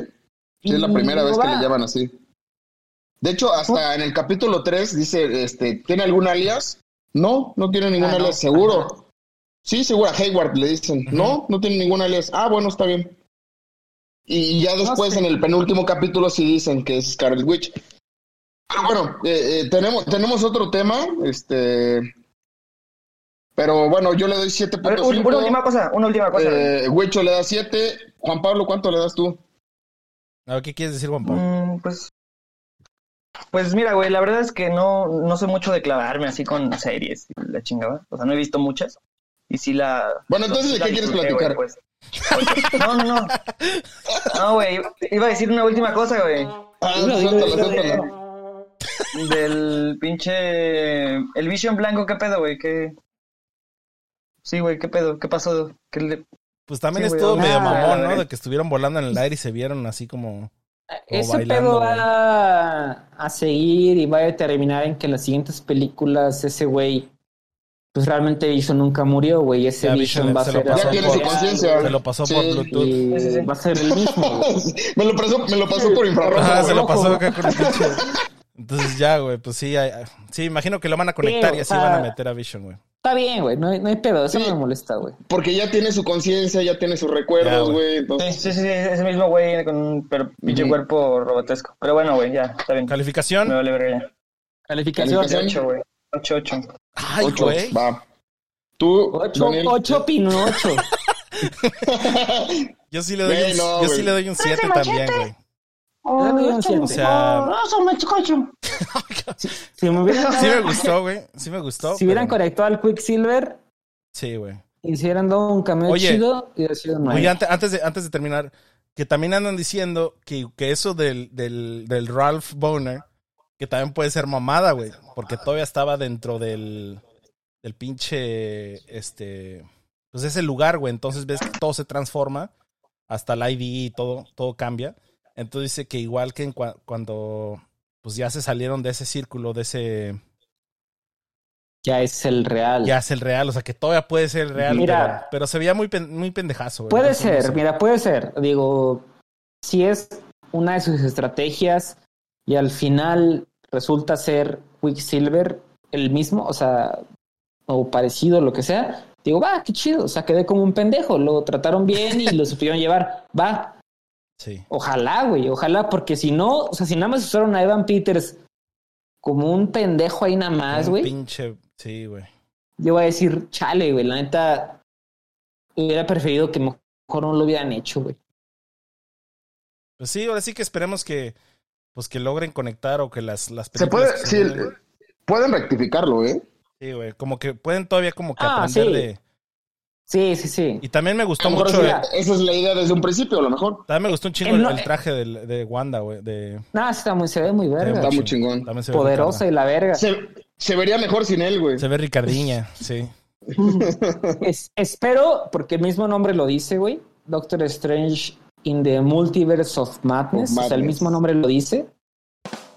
sí, es la primera Y vez que le llaman así. De hecho, hasta en el capítulo 3 dice, este, ¿tiene algún alias? No, no tiene ningún Ah, no. alias, seguro. Sí, seguro, a Hayward le dicen, no, no tiene ningún alias. Ah, bueno, está bien. Y ya después sé. en el penúltimo capítulo sí dicen que es Scarlet Witch. Pero bueno, eh, eh, tenemos, tenemos otro tema, este... Pero bueno, yo le doy A ver, un- una última 7.5. cosa, una última cosa. Eh, Huicho le da 7. Juan Pablo, ¿cuánto le das tú? A ver, ¿qué quieres decir, Juan Pablo? Mm, pues, pues mira, güey, la verdad es que no, no sé mucho de clavarme así con series y la chingada. O sea, no he visto muchas. Y sí la. Bueno, entonces, ¿de qué quieres platicar? güey, pues. No, no, no. No, güey, iba a decir una última cosa, güey. Ah, dilo, suéltala, suéltala. Del pinche. El Vision Blanco, ¿qué pedo, güey? ¿Qué. Sí, güey, ¿qué pedo? ¿Qué pasó? ¿Qué le... Pues también Sí, güey, estuvo ah, medio mamón, ¿no? De que estuvieron volando en el aire y se vieron así como... Ese bailando, pedo güey. va a seguir y va a determinar en que las siguientes películas ese güey, pues realmente Vision nunca murió, güey. Ese Ya Vision Vision va a se lo ser pasó Ya tiene su por- conciencia. Se lo pasó Sí. por Bluetooth. y Sí, sí, sí. va a ser el mismo, me, lo pasó, me lo pasó por infrarrojo. Se lo pasó acá con el pinche... Entonces ya, güey, pues sí, hay- sí, imagino que lo van a conectar y o así van a meter a Vision, güey. Está bien, güey, no, hay- no hay pedo, eso Sí. no me molesta, güey. Porque ya tiene su conciencia, ya tiene sus recuerdos, güey. Sí, Entonces, sí, sí, sí, ese mismo güey con un pinche cuerpo robotesco. Pero bueno, güey, ya, está bien. Me ¿Calificación? vale verga ya. Calificación. Calificación. 8, güey. 8, 8. Ay, ocho. güey. Va. Tú, Ocho, Daniel. ocho pinocho. Yo sí le doy Güey, un, no, yo sí le doy un 7 también, güey. O sea, Si me hubieran, sí me gustó, güey. Sí me gustó. si hubieran pero- conectado al Quicksilver Sí, güey. y si hubieran dado un cameo Oye, chido, hubiera sido nueve. Oye, antes, antes, de, antes de terminar, que también andan diciendo que, que eso del, del, del Ralph Boner, que también puede ser mamada, güey. Porque todavía estaba dentro del, del pinche, este, pues ese lugar, güey. Entonces ves que todo se transforma, hasta el ID y todo, todo cambia. Entonces dice que igual que en cua- cuando, pues ya se salieron de ese círculo, de ese, Ya es el real. ya es el real, o sea que todavía puede ser el real, Mira. pero, pero se veía muy, pen- muy pendejazo. Puede Entonces, no ser, sé. mira, puede ser. Digo, si es una de sus estrategias y al final resulta ser Quicksilver el mismo, o sea, o parecido, lo que sea, digo, va, qué chido. O sea, quedé como un pendejo. Lo trataron bien y lo supieron llevar. Va, Sí. ojalá, güey, ojalá, porque si no, o sea, si nada más usaron a Evan Peters como un pendejo ahí nada más, Un güey, Pinche, sí, güey. yo voy a decir, chale, güey, la neta, hubiera preferido que mejor no lo hubieran hecho, güey. Pues sí, ahora sí que esperemos que, pues que logren conectar o que las, las se puede, sí, pueden rectificarlo, ¿eh? sí, güey, como que pueden todavía como que Ah, aprender sí. de... Sí, sí, sí. Y también me gustó mucho, el- Esa es la idea desde un principio, a lo mejor. también me gustó un chingo el, no, el eh. traje de, Wanda, güey, de... Nada, está muy, se ve muy verga. Está muy chingón. También se ve Poderosa y la verga. Se, se vería mejor sin él, güey. Se ve Ricardiña, sí. Es- espero, porque el mismo nombre lo dice, güey. Doctor Strange in the Multiverse of Madness. Of O sea, el mismo nombre lo dice.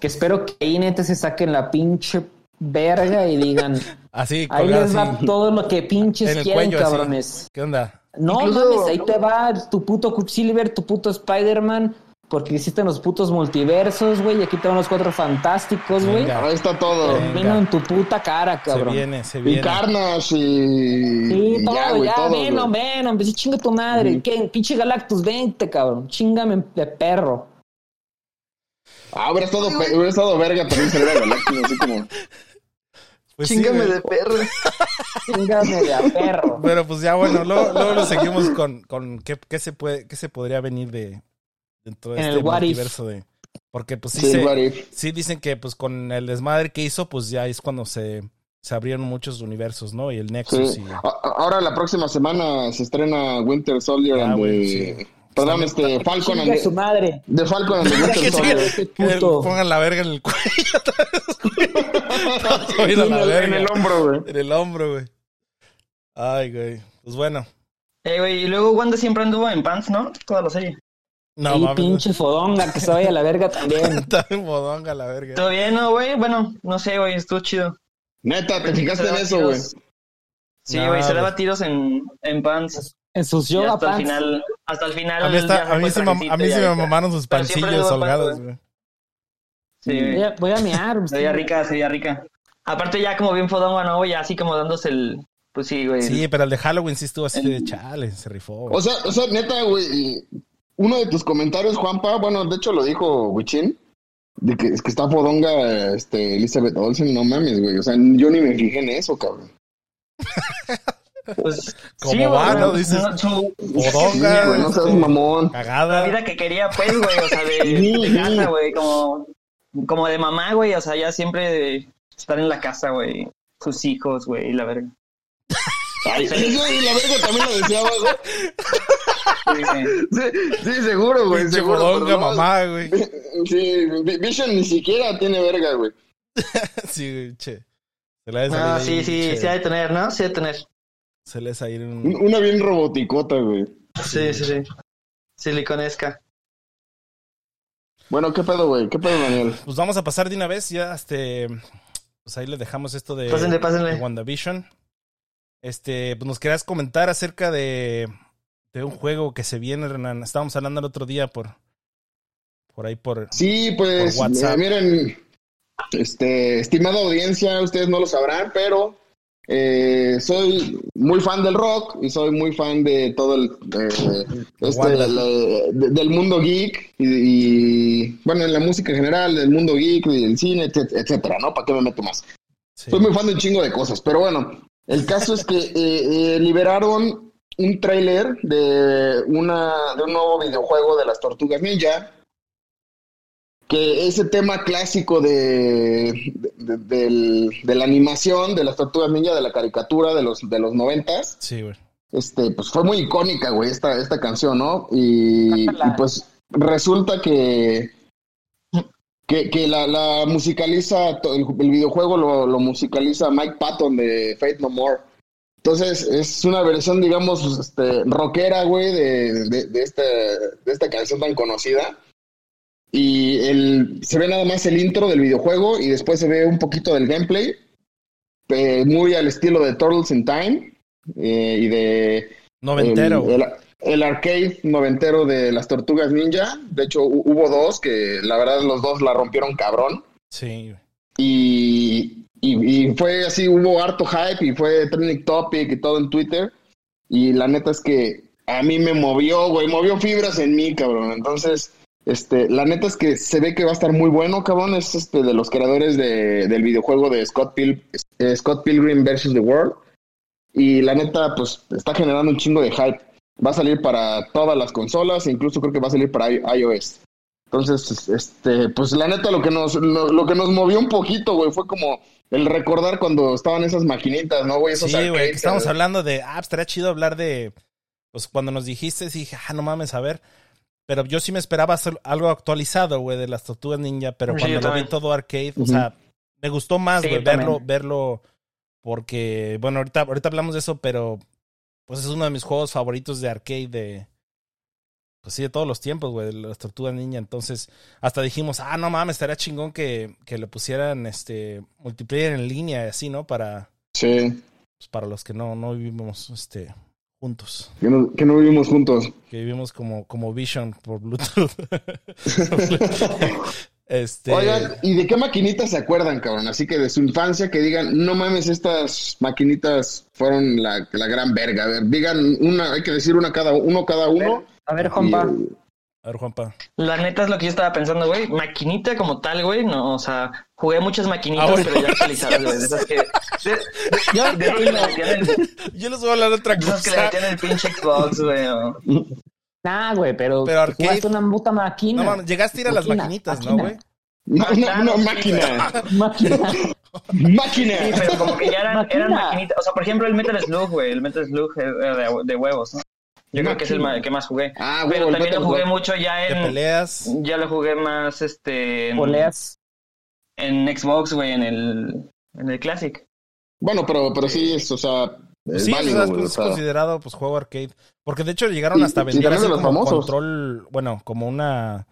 Que espero que ahí neta se saquen la pinche verga y digan, Así, ahí colgado les va así. todo lo que pinches quieren, cuello, así. cabrones. ¿Qué onda? No Incluso- mames, ahí te va tu puto Quicksilver, tu puto Spider-Man, porque existen los putos multiversos, güey, y aquí te van los cuatro fantásticos, güey. Ahí está todo. Vino en tu puta cara, Se cabrón. viene, se Y viene. Carnage y. Sí, y todo, ya, ya, güey, todo. güey. Venom, Venom, pues sí, chinga tu madre. ¿Qué? Pinche Galactus, vente, cabrón. Chingame de perro. Ah, hubiera estado, hubiera estado verga también salir a Galactus, así como. Pues Chingame de perro. Chingame de a perro. Pero pues ya bueno, luego, luego lo seguimos con, con qué, qué se puede, qué se podría venir de dentro de En este multiverso de. Porque pues sí, Sí, se- sí dicen que pues con el desmadre que hizo, pues ya es cuando se, se abrieron muchos universos, ¿no? Y el Nexus Sí. y. Ahora la próxima semana se estrena Winter Soldier Ah, and güey, the- sí. Perdón, este, Falcon and su madre. de Falcon and the Winter Soldier. Pongan la verga en el cuello en, el, verga. en el hombro, güey. En el hombro, güey. Ay, güey. Pues bueno. Eh, güey, y luego Wanda siempre anduvo en pants, ¿no? Toda la serie. No, y pinche fodonga que se vaya a la verga también. Está en modonga la verga. ¿Todo bien, no, güey? Bueno, no sé, güey, estuvo chido. Neta, ¿te fijaste en eso, güey? Sí, güey, se daba tiros en, en pants. En sus Y hasta el pants. final, hasta el final. A mí, está, a mí se, me, a mí se mamaron sus pancillos holgados, güey. Sí, Voy a, voy a mear. Se veía rica, se veía rica. Aparte ya como bien fodonga, ¿no? Ya así como dándose el... Pues sí, güey. Sí, pero el de Halloween sí estuvo así de chale, se rifó. güey. O sea, o sea, neta, güey, uno de tus comentarios, Juanpa, bueno, de hecho lo dijo Wichin, de que es que está fodonga este, Elizabeth Olsen, no mames, güey. O sea, yo ni me fijé en eso, cabrón. Pues, ¿Cómo sí, va, no? Dices, su- Fodonga, Sí, güey, no seas este, mamón. la cagada. vida que quería, pues, güey, o sea, de, de casa, güey, como, como de mamá, güey, o sea, ya siempre de estar en la casa, güey, sus hijos, güey, y la verga. Ay, eso y la verga también lo deseaba, güey. Sí, güey. Sí, sí, seguro, güey, seguro. no, mamá, güey. Sí, Vi- Vision ni siquiera tiene verga, güey. Sí, güey, che. Se de salir Ah, ahí, sí, sí, che. sí ha de tener, ¿no? Sí ha de tener. Se le ha un... Un- Una bien roboticota, güey. Sí, sí, sí. Siliconesca. Bueno, ¿qué pedo, güey? ¿Qué pedo, Daniel? Pues vamos a pasar de una vez ya, este... Pues ahí le dejamos esto de, Pásenle, pásenle. de WandaVision. Este, pues nos querías comentar acerca de, de un juego que se viene, Renan. Estábamos hablando el otro día por... Por ahí, por... Sí, pues, Por WhatsApp. eh, miren, este, estimada audiencia, ustedes no lo sabrán, pero eh, soy muy fan del rock y soy muy fan de todo el, eh, este, de- del mundo geek y, y, bueno, en la música en general, del mundo geek y del cine, etc- etcétera, ¿no? ¿Para qué me meto más? sí. Soy muy fan de un chingo de cosas, pero bueno, el caso es que eh, eh, liberaron un tráiler de una de un nuevo videojuego de las Tortugas Ninja, que ese tema clásico de, de, del- de la animación de las Tortugas Ninja, de la caricatura de los de los noventas, Sí, güey. este, pues fue muy icónica, güey, esta, esta canción, ¿no? Y, pues resulta que, que, que la, la musicaliza, el, el videojuego lo, lo musicaliza Mike Patton de Fate No More. Entonces es una versión, digamos, este, rockera, güey, de, de, de, este, de esta canción tan conocida. Y el, se ve nada más el intro del videojuego y después se ve un poquito del gameplay, eh, muy al estilo de Turtles in Time eh, y de Noventero. el, el- el arcade noventero de las Tortugas Ninja. De hecho, hu- hubo dos que la verdad los dos la rompieron cabrón. Sí. Y, y, y fue así, hubo harto hype y fue trending topic y todo en Twitter. Y la neta es que a mí me movió, güey, movió fibras en mí, cabrón. Entonces, este, la neta es que se ve que va a estar muy bueno, cabrón. Es este de los creadores de, del videojuego de Scott, Pil eh, Scott Pilgrim vs. The World. Y la neta, pues, está generando un chingo de hype. Va a salir para todas las consolas, e incluso creo que va a salir para iOS. Entonces, este, pues la neta lo que nos, lo, lo que nos movió un poquito, güey, fue como el recordar cuando estaban esas maquinitas, ¿no, güey? Esos Sí, güey, que eh, hablando de, ah, pues, estaría chido hablar de, pues cuando nos dijiste, dije, ah, no mames, a ver. Pero yo sí me esperaba hacer algo actualizado, güey, de las tortugas ninja, pero Sí, cuando lo vi todo arcade, o sea, me gustó más, Sí, güey, verlo, verlo, porque, bueno, ahorita, ahorita hablamos de eso, pero pues es uno de mis juegos favoritos de arcade de, pues sí, de todos los tiempos, güey, de las tortugas ninja. Entonces, hasta dijimos, ah, no mames, estaría chingón que, que le pusieran este multiplayer en línea y así, ¿no? Para, Sí, pues, para los que no, no vivimos este, juntos, que no, que no vivimos juntos. que vivimos como, como Vision por Bluetooth. este, Oigan, ¿y de qué maquinitas se acuerdan, cabrón? Así que de su infancia que digan, no mames, estas maquinitas fueron la, la gran verga. A ver, digan una, hay que decir una cada uno cada uno. A ver, Juanpa. Y, eh, a ver, Juanpa. La neta es lo que yo estaba pensando, güey. Maquinita como tal, güey. No, o sea, jugué muchas maquinitas, Ah, bueno. pero ya actualizadas, güey. Esas que. De, de- el, de Yo les voy a hablar de otra esas que le cosa. metían el pinche Xbox, güey. Nah, güey, pero, Pero arcade- jugaste una puta máquina. No, mames, llegaste a ir a las Máquina, maquinitas, ¿no, güey? Sí, máquina. Máquina. máquina. Sí, pero como que ya eran, eran maquinitas. O sea, por ejemplo, el Metal Slug, güey. El Metal Slug era de, de huevos, ¿no? Yo creo que es el, ma- el que más jugué. Ah, Pero huevo, el también lo jugué mucho ya De en. peleas. Ya lo jugué más, este. en- Poleas. En Xbox, güey, en el. En el Classic. Bueno, pero, pero sí es, o sea, es sí, válido, o sea, güey, o es sea. considerado pues juego arcade. Porque de hecho llegaron Y- hasta y vender también así de los como famosos. control, bueno, como una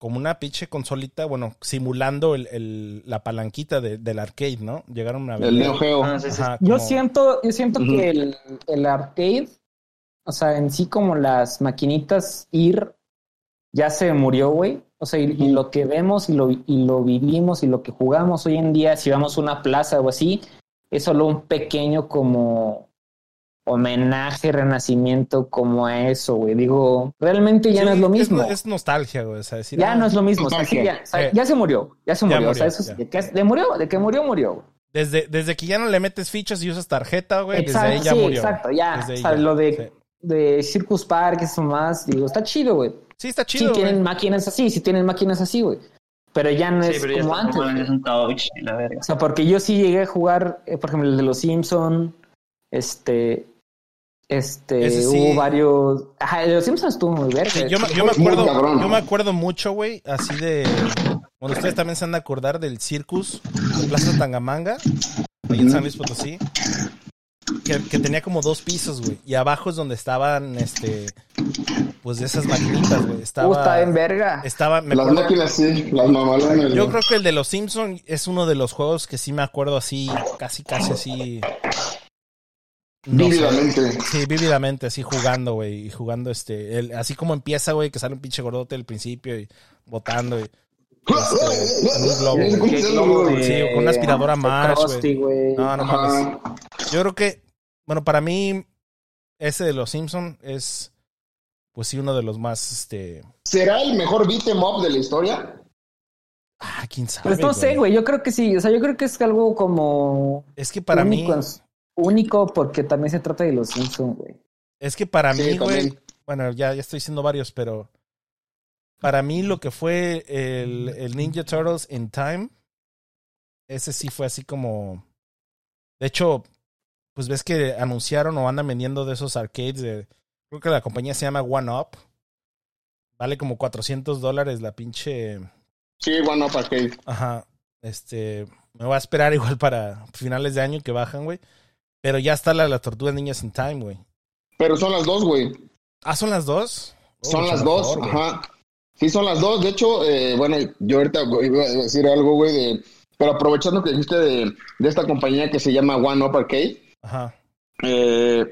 como una pinche consolita, bueno, simulando el, el- la palanquita de- del arcade, ¿no? Llegaron a El vender. Neo Geo. Ah, sí, sí. Ajá, Yo como- siento, yo siento Ujú. que el, el arcade, o sea, en sí como las maquinitas ir ya se murió, güey. O sea, y, y lo que vemos y lo, y lo vivimos y lo que jugamos hoy en día, si vamos a una plaza o así, es solo un pequeño como homenaje, renacimiento como a eso, güey. Digo, realmente ya Sí, no es lo mismo. Es, nostalgia, güey. O sea, decir, ya no es lo mismo. O sea, sí, ya, o sea, Sí. ya se murió. Ya se Ya murió. o sea, eso es- de que, de murió, de que murió, murió. güey. Desde, desde que ya no le metes fichas y usas tarjeta, güey, desde Exacto, ahí ya sí, murió. exacto, ya. Desde ahí O sea, ya, lo de, sí. De Circus Park, eso más, digo, está chido, güey. Sí, está Sí chido, güey. tienen máquinas así, sí tienen máquinas así, güey. Pero ya no Sí, es como antes. como güey. es un touch y la verga. O sea, porque yo sí llegué a jugar, eh, por ejemplo, el de los Simpson, este, este, sí. hubo varios, ajá, el de los Simpsons estuvo muy. Sí, yo, me- yo me Muy acuerdo, cabrón. yo me acuerdo mucho, güey, así de. Bueno, ustedes también se han de acordar del Circus en Plaza Tangamanga, ahí en San Luis Potosí. Que, que tenía como dos pisos, güey. Y abajo es donde estaban, este. Pues de esas maquinitas, güey. Uh, Estaba. está en verga. Estaba. Me Las acuerdo- máquinas sí, las mamalonas. yo güey. creo que el de los Simpsons es uno de los juegos que sí me acuerdo así, casi, casi así. no sé. Vívidamente. Sí, vívidamente, así jugando, güey. Y jugando este. el- así como empieza, güey, que sale un pinche gordote al principio y botando. Y, este, con un globo, Sí, con una aspiradora güey. No, no mames. Yo creo que, bueno, para mí, ese de los Simpsons es, pues sí, uno de los más, este. ¿Será el mejor beat em up de la historia? Ah, quién sabe. Pues no sé, güey, yo creo que sí, o sea, yo creo que es algo como Es que para único, mí, único porque también se trata de los Simpsons, güey. es que para Sí, mí, güey, bueno, ya, ya estoy diciendo varios, pero para mí lo que fue el, el Ninja Turtles in Time, ese sí fue así como, de hecho, pues ves que anunciaron o andan vendiendo de esos arcades de, creo que la compañía se llama One Up, vale como 400 dólares la pinche, Sí, One Up Arcade. ajá, este, me voy a esperar igual para finales de año que bajan, güey, pero ya está la, la tortuga Ninjas in Time, güey. Pero son las dos, güey. Ah, ¿son las dos? Oh, Son las dos, güey. Sí, son las dos. De hecho, eh, bueno, yo ahorita iba a decir algo, güey, de... Pero aprovechando que dijiste de, de esta compañía que se llama One Up Arcade, Ajá. eh,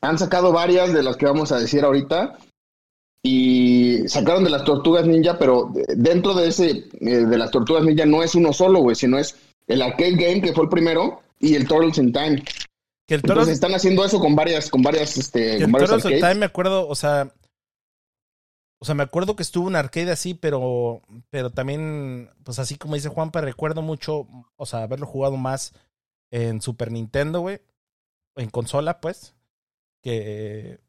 han sacado varias de las que vamos a decir ahorita y sacaron de las tortugas ninja, pero dentro de ese, eh, de las tortugas ninja no es uno solo, güey, sino es el arcade game que fue el primero y el Turtles in Time. Que el Turtles, Entonces están haciendo eso con varias, con varias, este, que el varios Turtles in. Time me acuerdo, o sea, o sea, me acuerdo que estuvo un arcade así, pero, pero también, pues así como dice Juanpa, recuerdo mucho, o sea, haberlo jugado más en Super Nintendo, güey, en consola, pues, que,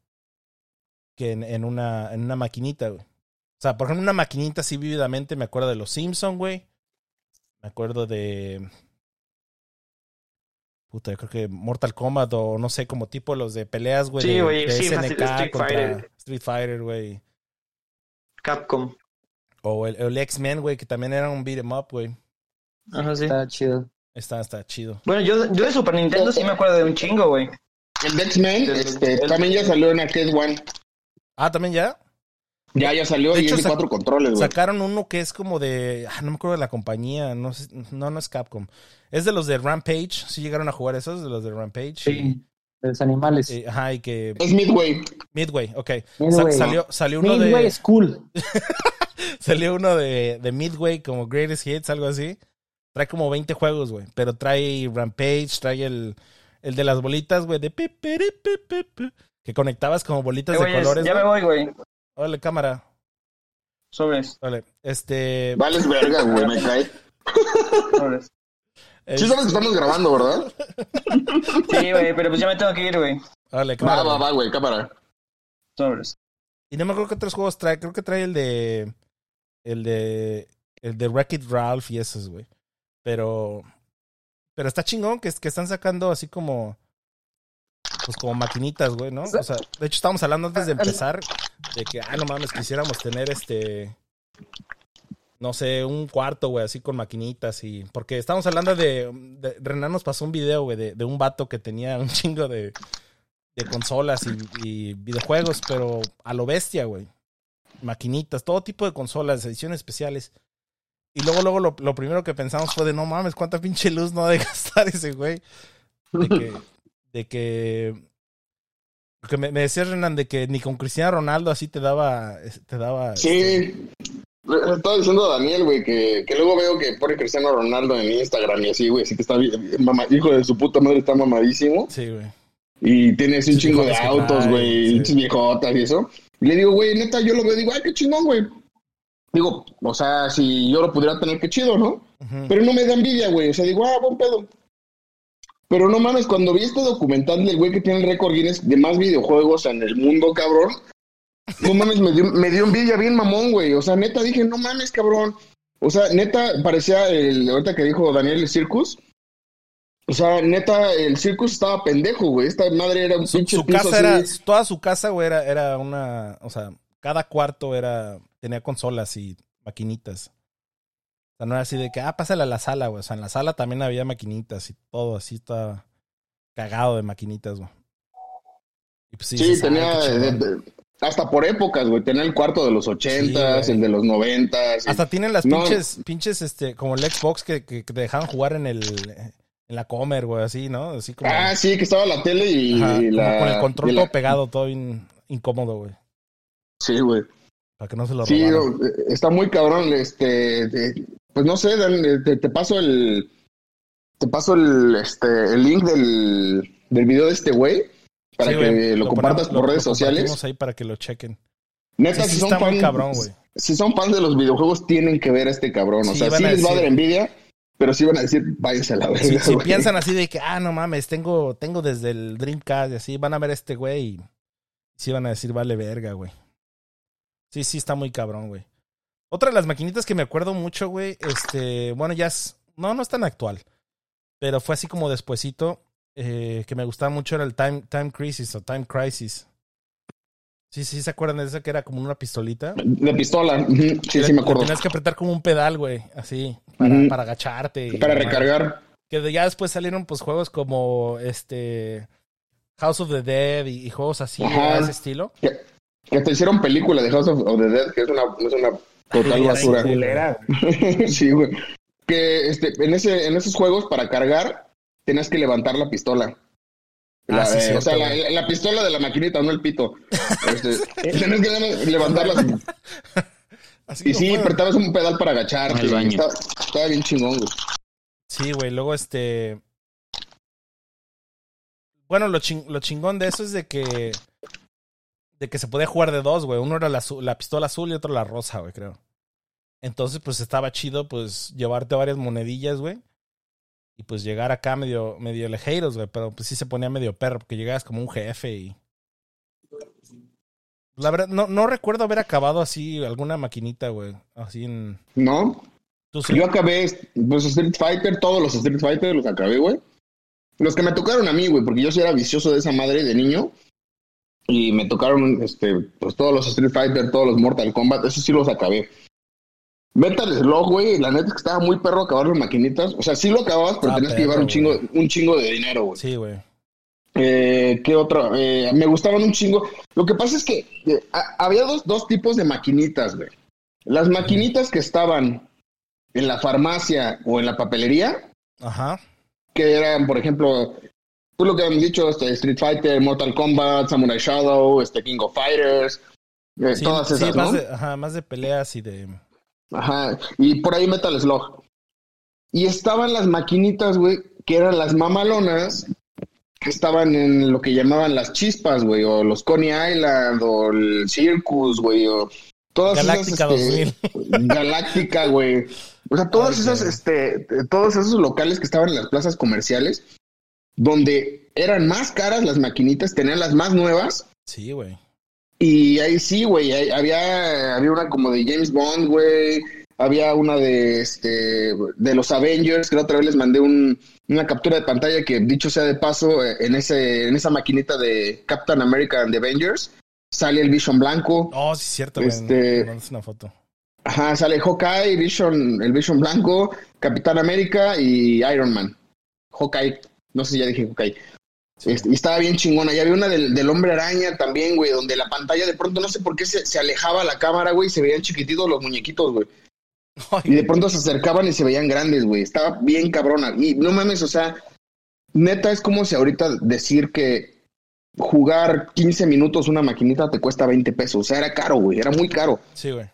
que en, en una, en una maquinita, güey. O sea, por ejemplo, una maquinita así vívidamente me acuerdo de los Simpson, güey. Me acuerdo de. Puta, yo creo que Mortal Kombat o no sé, como tipo los de peleas, güey. Sí, güey, sí, SNK Street contra Fighter. Street Fighter, güey. Capcom. O el, el X-Men, güey, que también era un beat 'em up, güey. Ajá, sí. Está chido. Está, está chido. Bueno, yo, yo de Super Nintendo sí me acuerdo de un chingo, güey. El X-Men este, el- también ya salió en Arcade One. Ah, también ya. Ya, ya salió De y hecho, es de sa- cuatro controles, güey. Sacaron uno que es como de. ah, no me acuerdo de la compañía. No, sé- no, no es Capcom. Es de los de Rampage. Sí llegaron a jugar esos, de los de Rampage. Sí. De los animales. Y- ajá, y que. Es Midway. Midway, ok. Midway. Sa- salió, salió uno Midway de. School. Salió uno de, de Midway como Greatest Hits, algo así. Trae como 20 juegos, güey. Pero trae Rampage, trae el, el de las bolitas, güey, de pi, pi, pi, que conectabas como bolitas Eh, de colores. ya me voy, güey. Órale, cámara. Sobres, Órale. Este. Vales verga, güey, me cae. sobres. Sí sabes que estamos grabando, ¿verdad? Sí, güey, pero pues ya me tengo que ir, güey. Órale, Va, cámara. va, güey. va, güey, cámara. Sobres. Y no me acuerdo qué otros juegos trae. Creo que trae el de. El de. El de Wreck-It Ralph y esos, güey. Pero. Pero está chingón que, que están sacando así como. Pues como maquinitas, güey, ¿no? O sea, de hecho estábamos hablando antes de empezar de que, ay, no mames, quisiéramos tener este. No sé, un cuarto, güey, así con maquinitas y. Porque estábamos hablando de. de Renan nos pasó un video, güey, de, de un vato que tenía un chingo de. De consolas y, y videojuegos, pero a lo bestia, güey. Maquinitas, todo tipo de consolas, ediciones especiales. Y luego, luego lo, lo primero que pensamos fue de no mames, cuánta pinche luz no ha de gastar ese güey. De que. De que. que me, me decía Renan de que ni con Cristiano Ronaldo así te daba. Te daba. este, Sí. Le estaba diciendo a Daniel, güey, que, que luego veo que pone Cristiano Ronaldo en Instagram y así, güey, así que está bien, mama- hijo de su puta madre, está mamadísimo. Sí, güey. Y tiene así un chingo de autos, güey, sí. viejotas y eso. Y le digo, güey, neta, yo lo veo, digo, ay, qué chingón, güey. Digo, o sea, si yo lo pudiera tener, qué chido, ¿no? Pero no me da envidia, güey. O sea, digo, ah, buen pedo. Pero no mames, cuando vi este documental del güey que tiene el récord Guinness de más videojuegos en el mundo, cabrón. No mames, me dio, me dio envidia bien mamón, güey. O sea, neta, dije, no mames, cabrón. O sea, neta, parecía el, ahorita que dijo Daniel, el Circus. O sea, neta, el Circus estaba pendejo, güey. Esta madre era un Su, pinche su piso casa así. era, toda su casa, güey, era, era una, o sea, cada cuarto era, tenía consolas y maquinitas. O sea, no era así de que, ah, pásale a la sala, güey. O sea, en la sala también había maquinitas y todo así estaba cagado de maquinitas, güey. Y pues Sí, dices, "Ay, tenía qué de- chingón". de- hasta por épocas, güey. Tenía el cuarto de los ochentas, Sí, el de los noventas. Hasta tienen las No. pinches, pinches, este, como el Xbox que, que, que te dejaban jugar en el, en la comer, güey, así, ¿no? Así como, Ah, sí, que estaba la tele y, ajá, y la... con el control y la- todo pegado, todo incómodo, güey. Sí, güey. Para que no se lo Sí, robaran. eh, está muy cabrón. Este, pues no sé, Dan, eh, te, te paso el, te paso el, este, el link del, del video de este güey para Sí, que lo, compartas ponemos- por lo- redes lo sociales. ahí para que lo chequen. Neta, Sí, si son está muy fan- cabrón, si son fans de los videojuegos tienen que ver a este cabrón. O sea, sí les va a dar envidia, pero sí van a decir, váyanse a la verga. Si, si güey". piensan así de que, ah, no mames, tengo, tengo desde el Dreamcast y así, van a ver a este güey y sí van a decir, vale verga, güey. Sí, sí, está muy cabrón, güey. Otra de las maquinitas que me acuerdo mucho, güey, este, bueno, ya es, no, no es tan actual, pero fue así como despuesito, eh, que me gustaba mucho era el Time, Time Crisis o Time Crisis. Sí, sí, ¿se acuerdan de esa que era como una pistolita? De pistola. Sí, Que sí, me acuerdo. Tenías que apretar como un pedal, güey, así, para, agacharte. y Para demás. recargar. Que ya después salieron pues juegos como este House of the Dead y, y juegos así de ese estilo. Que, que te hicieron película de House of, of the Dead, que es una, es una total basura. sí, güey. Que este, en, ese, en esos juegos, para cargar, tenías que levantar la pistola. Ah, La, sí, eh, cierto, o sea, la, güey. la- la pistola de la maquinita, no el pito. Este, tenías que le- levantarla. Así Y no sí, puedo. apretabas un pedal para agacharte. Estaba, estaba bien chingón, güey. Sí, güey, luego este Bueno, lo, ching- lo chingón de eso es de que de que se podía jugar de dos, güey. Uno era la, la pistola azul y otro la rosa, güey, creo. Entonces, pues estaba chido, pues, llevarte varias monedillas, güey. Y pues llegar acá medio, medio lejeiros, güey. Pero pues sí se ponía medio perro, porque llegabas como un jefe y. La verdad, no, no recuerdo haber acabado así alguna maquinita, güey. Así en. ¿No? Yo acabé, pues Street Fighter, todos los Street Fighter los acabé, güey. Los que me tocaron a mí, güey, porque yo sí era vicioso de esa madre de niño. Y me tocaron, este, pues todos los Street Fighter, todos los Mortal Kombat, esos sí los acabé. Metal Slug, güey, la neta es que estaba muy perro acabar las maquinitas. O sea, sí lo acababas, pero Ah, tenías que llevar un chingo, un chingo de dinero, güey. Sí, güey. Eh, ¿Qué otro? Eh, me gustaban un chingo. Lo que pasa es que eh, a- había dos, dos tipos de maquinitas, güey. Las maquinitas que estaban en la farmacia o en la papelería, Ajá. que eran, por ejemplo, tú lo que han dicho, este, Street Fighter, Mortal Kombat, Samurai Shadow, este, King of Fighters, eh, Sí, todas sí, esas, más, ¿no? de, ajá, más de peleas y de. Ajá, y por ahí Metal Slug. Y estaban las maquinitas, güey, que eran las mamalonas, que estaban en lo que llamaban las chispas, güey, o los Coney Island, o el Circus, güey, o todas Galáctica esas, este, 2000. Galáctica, güey. O sea, todas Ay, esas, güey. este, todos esos locales que estaban en las plazas comerciales, donde eran más caras las maquinitas, tenían las más nuevas, Sí, güey. Y ahí sí, güey, había, había una como de James Bond, güey. Había una de este de los Avengers, que la otra vez les mandé un, una captura de pantalla que dicho sea de paso, eh, en ese, en esa maquinita de Captain America and the Avengers, sale el Vision blanco. Oh, sí, es cierto. Este- Me una foto. Ajá, sale Hawkeye, Vision, el Vision blanco, Capitán América y Iron Man. Hawkeye, no sé si ya dije Hawkeye. Sí. Este, y estaba bien chingona. Y había una del, del hombre araña también, güey, donde la pantalla de pronto no sé por qué se, se alejaba la cámara, güey, y se veían chiquititos los muñequitos, güey. Ay, Y de pronto se acercaban y se veían grandes, güey. Estaba bien cabrona. Y no mames, o sea, neta es como si ahorita decir que jugar 15 minutos una maquinita te cuesta 20 pesos. O sea, era caro, güey, era muy caro. Sí, güey.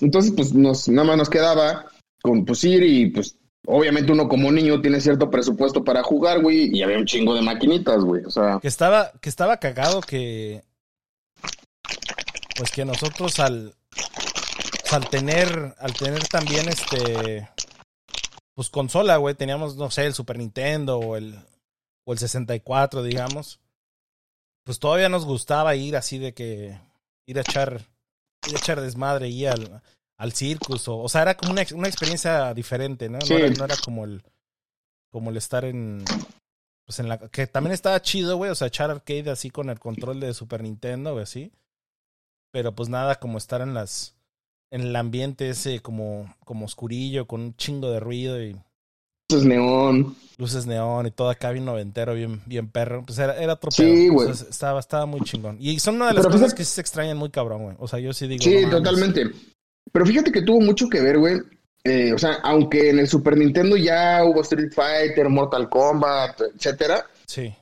Entonces, pues nos, nada más nos quedaba con pues ir y pues obviamente uno como niño tiene cierto presupuesto para jugar, güey, y había un chingo de maquinitas, güey. O sea, Que estaba, que estaba cagado que. Pues que nosotros al. al tener. Al tener también este. Pues consola, güey. Teníamos, no sé, el Super Nintendo o el. O el 64, digamos. Pues todavía nos gustaba ir así de que. Ir a echar. Ir a echar desmadre y al. Al circus. O, o sea, era como una, una experiencia diferente, ¿no? No, era, no era como el. Como el estar en. Pues en la. Que también estaba chido, güey. O sea, echar arcade así con el control de Super Nintendo, güey, así. Pero pues nada como estar en las. En el ambiente ese como, como oscurillo, con un chingo de ruido y entonces neón. luces neón y todo acá bien noventero, bien, bien perro. Pues era, era otro Sí, güey. O sea, estaba, estaba muy chingón. Y son una de las Pero cosas que sí se extrañan muy cabrón, güey. O sea, yo sí digo. Sí, no mames. Pero fíjate que tuvo mucho que ver, güey. Eh, o sea, aunque en el Super Nintendo ya hubo Street Fighter, Mortal Kombat, etcétera, Sí.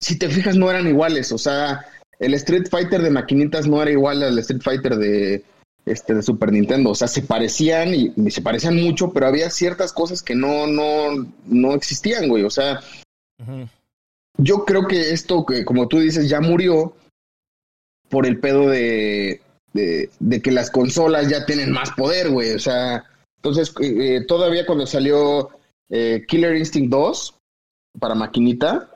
si te fijas no eran iguales. O sea, el Street Fighter de maquinitas no era igual al Street Fighter de este de Super Nintendo. O sea, se parecían y, y se parecían mucho, pero había ciertas cosas que no, no, no existían, güey. O sea, yo creo que esto, que como tú dices, ya murió por el pedo de, de, de que las consolas ya tienen más poder, güey. O sea, entonces, eh, eh, todavía cuando salió eh, Killer Instinct 2 para maquinita,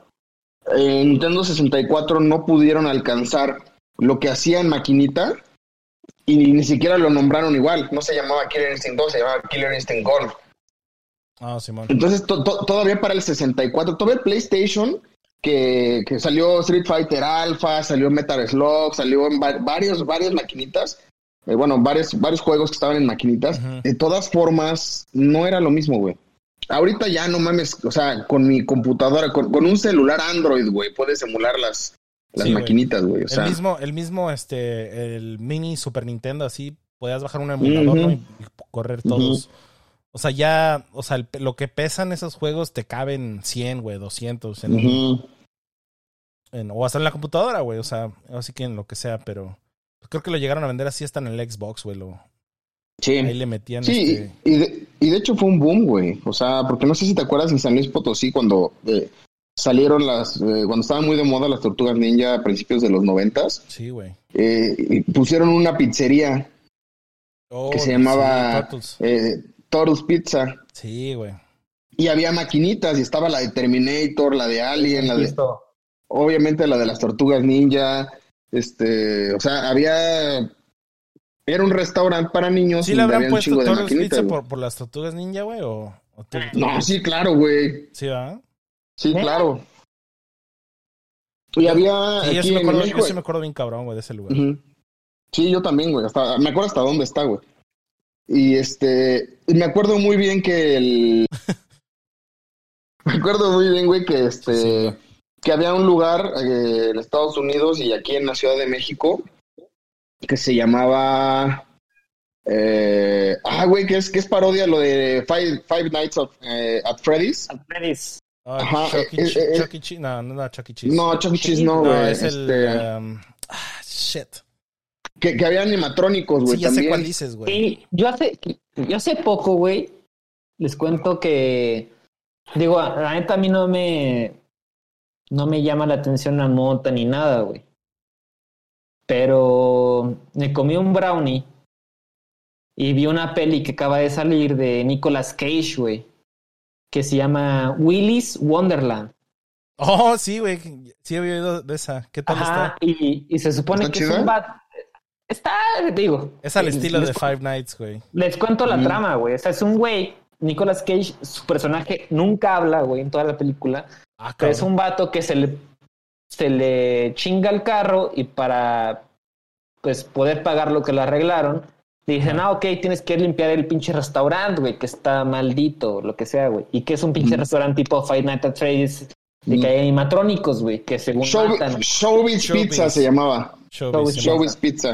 en Nintendo 64 no pudieron alcanzar lo que hacía en maquinita y ni siquiera lo nombraron igual. No se llamaba Killer Instinct 2, se llamaba Killer Instinct Gold. Ah, Simón. Entonces, to- to- todavía para el 64, todavía el PlayStation, que, que salió Street Fighter Alpha, salió Metal Slug, salió en va- varios, varias maquinitas, eh, bueno, varios, varios juegos que estaban en maquinitas. De todas formas, no era lo mismo, güey. Ahorita ya no mames, o sea, con mi computadora, con, con un celular Android, güey, puedes emular las, las Sí, maquinitas, güey. O sea, el mismo, el mismo, este, el mini Super Nintendo, así, podías bajar un emulador. ¿no? Y, y correr todos. O sea, ya, o sea, el- lo que pesan esos juegos te caben 100, güey, 200, en, un- ujú. en- o hasta en la computadora, güey, o sea, así que en lo que sea, pero pues creo que lo llegaron a vender así hasta en el Xbox, güey, lo, sí. ahí le metían, Sí, este, y, de, y de hecho fue un boom, güey. O sea, porque no sé si te acuerdas en San Luis Potosí cuando eh, salieron las, eh, cuando estaban muy de moda las tortugas ninja a principios de los noventas, sí, güey. eh, y pusieron una pizzería Oh, que se sí, llamaba Turtles. Torus Pizza. Sí, güey. Y había maquinitas, y estaba la de Terminator, la de Alien, la de, obviamente la de las tortugas ninja, este, o sea, había, era un restaurante para niños ¿Sí le habrán había un puesto maquinitas. Pizza por, por las tortugas ninja, güey? ¿O, No, sí, claro, güey. Sí, ¿verdad? Sí, ¿Eh? claro. Y había Sí, yo aquí sí, me acuerdo, México. yo sí me acuerdo bien cabrón, güey, de ese lugar. Sí, yo también, güey. Hasta, me acuerdo hasta dónde está, güey. Y este, y me acuerdo muy bien que el. me acuerdo muy bien, güey, que este, Sí. que había un lugar eh, en Estados Unidos y aquí en la Ciudad de México que se llamaba. eh, ah, güey, que es, que es parodia lo de Five, Five Nights of, eh, at Freddy's. Freddy's. Ah, Ajá, Chuck E. eh, eh, Chuck E. Cheese. No, no, no, Chuck E. Cheese. No, Chuck E. Cheese no, No, güey. el. este, um, ah, shit. Que, que había animatrónicos, güey, Sí, ya sé también. cuál dices, güey. Y yo hace, yo hace poco, güey, les cuento que, digo, la neta a mí no me, no me llama la atención la mota ni nada, güey. Pero me comí un brownie y vi una peli que acaba de salir de Nicolas Cage, güey, que se llama Willy's Wonderland. Oh, sí, güey. Sí, había oído de esa. ¿Qué tal Ajá, y, y se supone ¿Está que es un bat. Está, digo. Es al les- estilo les de Five Nights, güey. Les cuento la Mm. trama, güey. O sea, es un güey, Nicolas Cage, su personaje nunca habla, güey, en toda la película. Ah, Pero es un vato que se le, se le chinga el carro y para pues poder pagar lo que le arreglaron, le dicen, ah, ok, tienes que limpiar el pinche restaurante, güey, que está maldito, lo que sea, güey. Y que es un pinche Mm. restaurante tipo Five Nights at Freddy's, de que hay animatrónicos, güey, que según Show- matan. Showbiz Showbiz. Pizza se llamaba. Showbiz, Showbiz, Simón. Showbiz Pizza.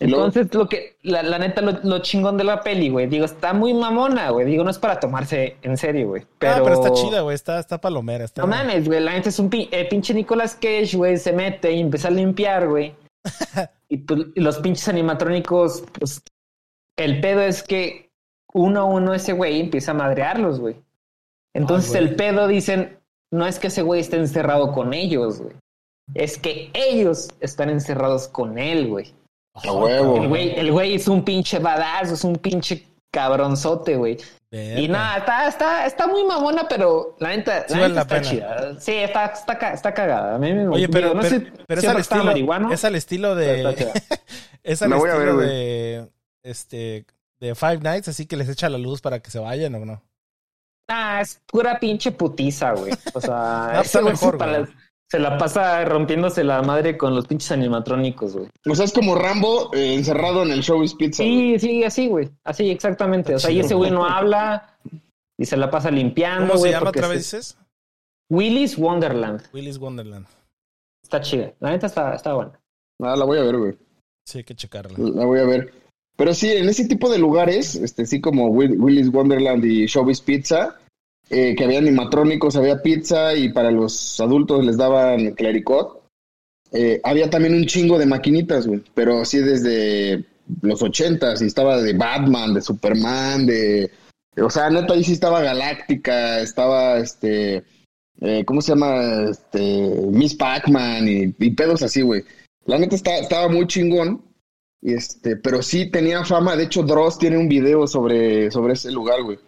Entonces, lo que, la, la neta, lo, lo chingón de la peli, güey, digo, está muy mamona, güey. Digo, no es para tomarse en serio, güey. Pero, Ah, pero está chida, güey. Está, está palomera. Está... No mames, güey, la neta es un pi- eh, pinche Nicolas Cage, güey, se mete y empieza a limpiar, güey. Y pues, los pinches animatrónicos, pues el pedo es que uno a uno ese güey empieza a madrearlos, güey. Entonces Ay, güey. el pedo dicen, no es que ese güey esté encerrado con ellos, güey. Es que ellos están encerrados con él, güey. A huevo. El güey, el güey es un pinche badass, es un pinche cabronzote, güey. Y nada, está, está, está muy mamona, pero la neta, Sí la neta la está pena. chida. Sí, está, está, está cagada. A mí me Oye, pero, digo, no pero, sé pero si es al estilo, es al estilo de, es al ver, estilo güey. de, este, de Five Nights, así que les echa la luz para que se vayan o no. Ah, es pura pinche putiza, güey. O sea, ese está mejor, para- güey. Se la pasa rompiéndose la madre con los pinches animatrónicos, güey. O sea, es como Rambo eh, encerrado en el Showbiz Pizza. güey. Sí, sí, así, güey. Así, exactamente. O sea, y ese güey no habla y se la pasa limpiando, ¿Cómo se güey. llama otra se- vez dices? Willy's Wonderland. Willy's Wonderland. Está chida. La neta está, está buena. Ah, la voy a ver, güey. Sí, hay que checarla. La voy a ver. Pero sí, en ese tipo de lugares, este, sí como Will- Willy's Wonderland y Showbiz Pizza, eh, que había animatrónicos, había pizza y para los adultos les daban clericot. Eh, había también un chingo de maquinitas, güey, pero así desde los ochentas y estaba de Batman, de Superman, de... O sea, neta, ahí sí estaba Galáctica, estaba este... eh, ¿Cómo se llama? Este, Miss Pac-Man y, pedos así, güey. La neta estaba muy chingón. Este, pero sí tenía fama. De hecho, Dross tiene un video sobre, sobre ese lugar, güey.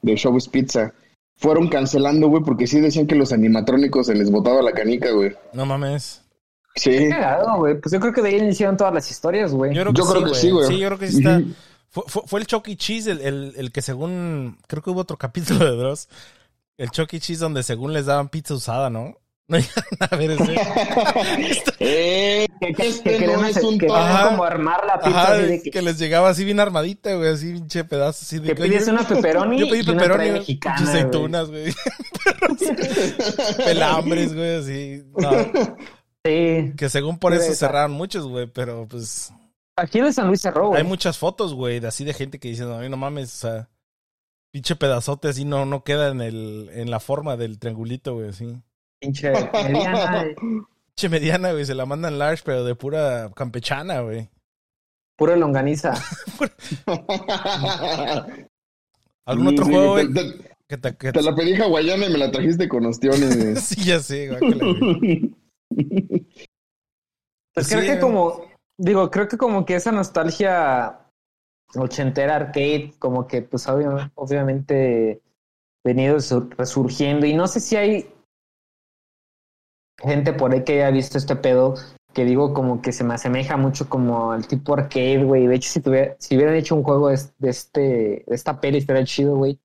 De Showbiz Pizza. Fueron cancelando, güey, porque sí decían que los animatrónicos se les botaba la canica, güey. No mames. Sí. Cagado, güey. Pues yo creo que de ahí iniciaron todas las historias, güey. Yo creo que, Yo creo sí, que sí, güey. Sí, yo creo que sí está. Fue, fue, fue el Chucky Cheese el, el, el que según. Creo que hubo otro capítulo de Dross. El Chucky Cheese donde según les daban pizza usada, ¿no? No a ver ese. Eh, Que, que, este que querían no es hacer- un que todo. querían Ajá. como armar la pizza Ajá, así de que, que les llegaba así bien armadita, güey, así pinche pedazo, así de que pides una pepperoni Yo pedí y pepperoni, mexicana, aceitunas, güey. Pelambres, güey, así. No, Sí. que según por eso cerraron muchos, güey, pero pues Aquí en San Luis cerró, güey. hay muchas fotos, güey, de así de gente que dice, no, no mames, o sea, pinche pedazote así no, no queda en el, en la forma del triangulito, güey, así. Pinche mediana, Pinche mediana, güey, se la mandan large, pero de pura campechana, güey. pura longaniza. ¿Algún Sí, otro sí, juego, te, güey? te- Que te, que te la pedí hawaiana y me la trajiste con ostiones. Sí, ya sé, güey. Pues Sí, creo que eh. como, digo, creo que como que esa nostalgia ochentera arcade, como que pues obvia- obviamente venido su- resurgiendo y no sé si hay gente por ahí que haya visto este pedo que digo como que se me asemeja mucho como al tipo arcade, güey. De hecho, si tuviera, si hubieran hecho un juego de, de este, de esta peli estaría chido, güey.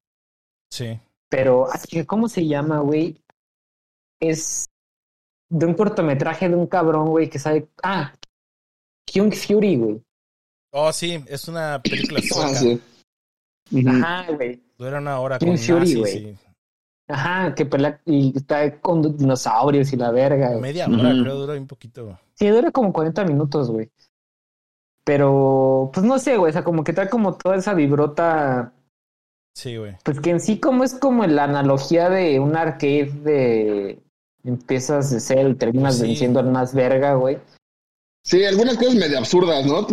Sí. Pero, ¿cómo se llama, güey? Es de un cortometraje de un cabrón, güey, que sabe. Ah, Kung Fury, güey. Oh, sí, es una película Ah, sueca. sí. Ajá, güey. Dura una hora King con Fury, nazis güey. y Ajá, que pelea y está con dinosaurios y la verga. güey. media hora, creo, dura un poquito. Sí, dura como 40 minutos, güey. Pero, pues no sé, güey, o sea, como que trae como toda esa vibrota, Sí, güey. pues que en sí como es como la analogía de un arcade de empiezas de ser y terminas Sí. venciendo al más verga, güey. Sí, algunas cosas medio absurdas, ¿no?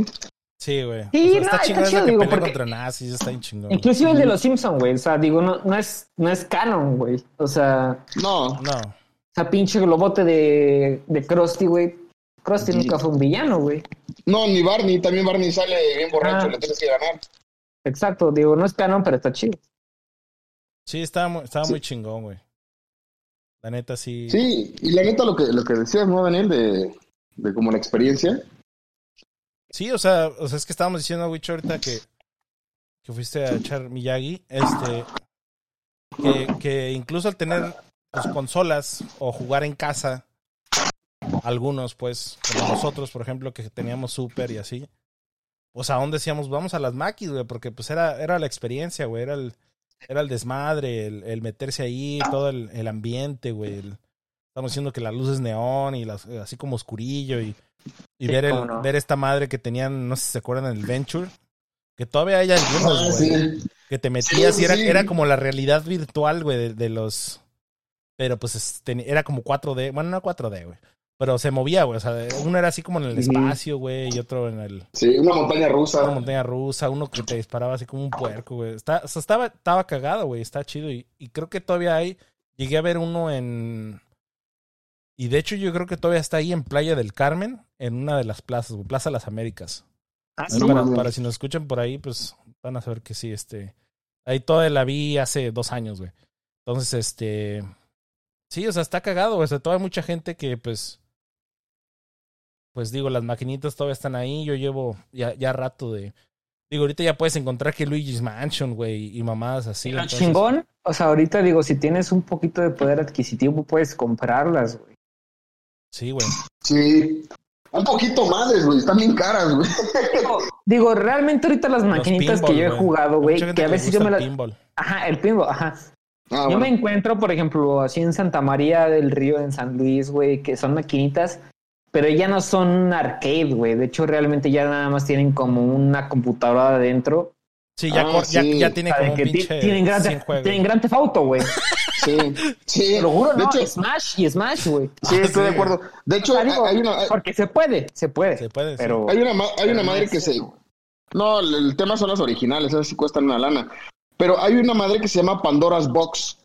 Sí, güey. Sí, O sea, no, está está chido, digo, porque- contra nazis, está bien chingón. Inclusive el de los Simpson, güey. O sea, digo, no, no es, no es canon, güey. O sea, No. No, esa pinche globote de, de Krusty, güey. Krusty Sí. nunca fue un villano, güey. No, ni Barney. También Barney sale bien borracho. Ah. Le tienes que ganar. Exacto, digo, no es canon, pero está chido. sí, estaba, muy- estaba Sí. muy chingón, güey. La neta, sí. Sí, y la neta lo que, lo que decías, ¿no, Daniel? De, de como la experiencia. Sí, o sea, o sea, es que estábamos diciendo, güey, ahorita que, que fuiste a echar Miyagi, este, que, que incluso al tener pues, consolas o jugar en casa, algunos, pues, como nosotros, por ejemplo, que teníamos Super y así, pues aún decíamos, vamos a las maquis, güey, porque pues era, era la experiencia, güey, era el, era el desmadre, el, el meterse ahí, todo el, el ambiente, güey. estamos diciendo que las luces neón y las, así como oscurillo y, y Sí, ver, el, no. ver esta madre que tenían, no sé si se acuerdan, el Venture, que todavía hay algunos, Ah, güey, sí. que te metías Sí, y era, sí. era como la realidad virtual, güey, de, de los... Pero pues era como 4D, bueno, no 4D, güey. Pero se movía, güey. O sea, uno era así como en el espacio, güey, y otro en el, Sí, una montaña una rusa. montaña rusa, uno que te disparaba así como un puerco, güey. Está, o sea, estaba, estaba cagado, güey. Está chido. Y, y creo que todavía hay. Llegué a ver uno en. Y de hecho, yo creo que todavía está ahí en Playa del Carmen, en una de las plazas, Plaza Las Américas. Ah, no para, si nos escuchan por ahí, pues van a saber que sí, este. Ahí toda la vi hace dos años, güey. Entonces, este. Sí, o sea, está cagado, güey. O sea, todavía hay mucha gente que, pues. Pues digo, las maquinitas todavía están ahí. Yo llevo ya, ya rato de. Digo, ahorita ya puedes encontrar que Luigi's Mansion, güey, y mamadas así. Entonces- chingón, o sea, ahorita digo, si tienes un poquito de poder adquisitivo, puedes comprarlas, güey. Sí, güey. Sí. Un poquito más, güey. Están bien caras, güey. Digo, digo, realmente ahorita las maquinitas que yo he jugado, güey, que a veces yo me las... Ajá, el pinball, ajá. Ah, Yo bueno. me encuentro, por ejemplo, así en Santa María del Río, en San Luis, güey, que son maquinitas, pero ya no son arcade, güey. De hecho, realmente ya nada más tienen como una computadora adentro. Sí, ya, Ah, ya, sí. ya tiene como un que pinche tienen gran, 100 juegos. tienen gran Theft Auto, güey. Sí. Sí. Te lo juro, de ¿no? hecho, Smash y Smash, güey. sí, Ah, estoy de acuerdo. De hecho, digo, hay una, hay- porque se puede, se puede. Se puede, sí. pero hay una, ma- hay una madre que se. No, el, tema son las originales, esas sí cuestan una lana. Pero hay una madre que se llama Pandora's Box,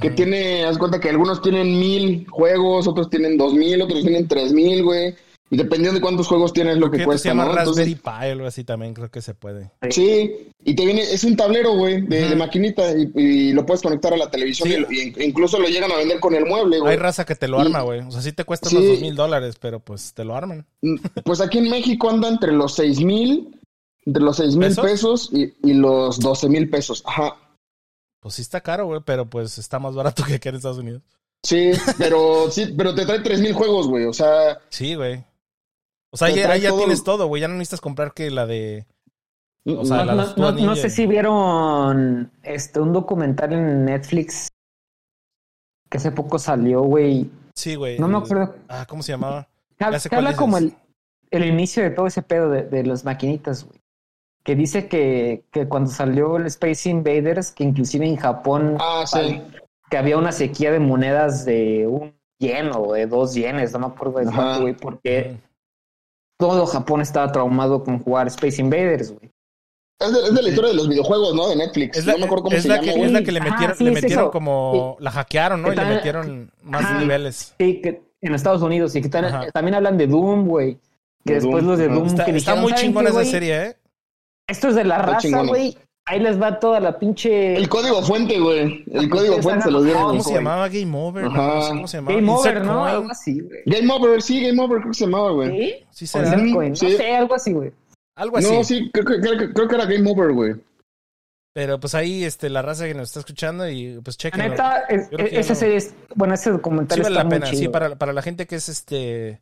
que tiene, haz cuenta que algunos tienen mil juegos, otros tienen dos mil, otros tienen tres mil, güey. Y dependiendo de cuántos juegos tienes, lo que que cuesta, se llama ¿no? Raspberry Entonces, Pi o algo así también, creo que se puede. sí, y te viene, es un tablero, güey, de, maquinita, y, y lo puedes conectar a la televisión, Sí. y, lo- y incluso lo llegan a vender con el mueble, güey. Hay raza que te lo arma, güey. O sea, sí te cuesta Sí. unos dos mil dólares, pero pues te lo arman. Pues aquí en México anda entre los seis mil, entre los seis mil ¿Pesos? y, y los doce mil pesos. Ajá. Pues sí está caro, güey, pero pues está más barato que acá en Estados Unidos. Sí, pero sí, pero te trae tres mil juegos, güey. O sea, Sí, güey. O sea, ya, ahí ya todo- tienes todo, güey. Ya no necesitas comprar que la de... O sea, no, la no- sé si vieron este un documental en Netflix que hace poco salió, güey. Sí, güey. No me acuerdo. Ah, ¿cómo se llamaba? Ya sé habla como el, el inicio de todo ese pedo de, de las maquinitas, güey. Que dice que, que cuando salió el Space Invaders, que inclusive en Japón ah, sí. que había una sequía de monedas de un yen o de dos yenes, no me acuerdo de cuánto, güey, porque todo Japón estaba traumado con jugar Space Invaders, güey. Es de, es de la historia de los videojuegos, ¿no? De Netflix. Es la, no me acuerdo cómo es se la llama, que, es la que le Ajá, metieron, sí, le metieron como... La hackearon, ¿no? que Y le metieron más Ajá. niveles. Sí, que en Estados Unidos y que también hablan de Doom, güey. Que De después Doom, los de. Doom Está, que está dijeron, muy "¿Saben chingona esa serie, ¿eh? Esto es de la Está raza, güey. Ahí les va toda la pinche El código fuente, güey. El código fuente se los dieron. ¿Cómo se llamaba? Game Over. Ajá. Cómo se llamaba. Game Insert Over, ¿no? Coin. Algo así, güey. Game Over, sí, Game Over, creo que se llamaba, güey. ¿Sí? Sí, será. Coin, No Sí. sé, algo así, güey. Algo así. No, sí, creo, que- creo, que- creo que era Game Over, güey. Pero pues ahí este, la raza que nos está escuchando y pues La chequen. neta, es- esa serie es, bueno, ese documental Sí vale está la muy pena, chido. sí, para, para la gente que es este,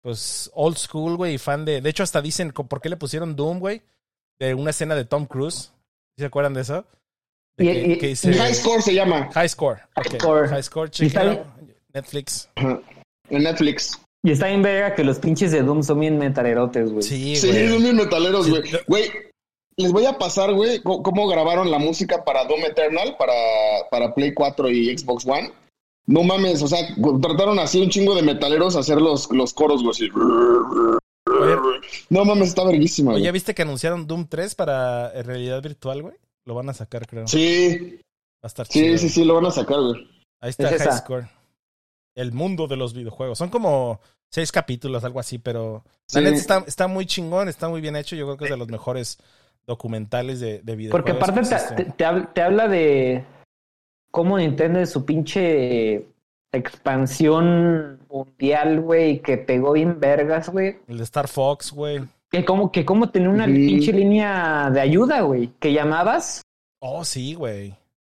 pues, old school, güey, y fan de... De hecho, hasta dicen, ¿por qué le pusieron Doom, güey? De una escena de Tom Cruise. ¿Sí ¿Se acuerdan de eso? De Y- que, y- que y dice... High Score se llama. High Score. High ok. Score. High Score. Netflix. En Netflix. Y está bien verga que los pinches de Doom son bien metalerotes, güey. Sí, Sí, güey. son bien metaleros, Sí, güey. Güey, les voy a pasar, güey, cómo grabaron la música para Doom Eternal, para, para Play 4 y Xbox One. No mames, o sea, trataron así un chingo de metaleros a hacer los, los coros, güey. así. No mames, está verguísima, güey. ¿ya viste que anunciaron Doom 3 para eh, realidad virtual, güey? Lo van a sacar, creo. Sí, Va a estar sí, chido. sí, sí, lo van a sacar, güey. Ahí está Es High. Score. El mundo de los videojuegos. Son como seis capítulos, algo así, pero la Sí. neta está, está muy chingón, está muy bien hecho. Yo creo que es de los mejores documentales de, de videojuegos. Porque aparte te, existen. te- te habla, te habla de cómo Nintendo es su pinche expansión mundial, güey, que pegó bien vergas, güey. El de Star Fox, güey. Que como, que como tenía una pinche línea de ayuda, güey, que llamabas Oh, sí, güey.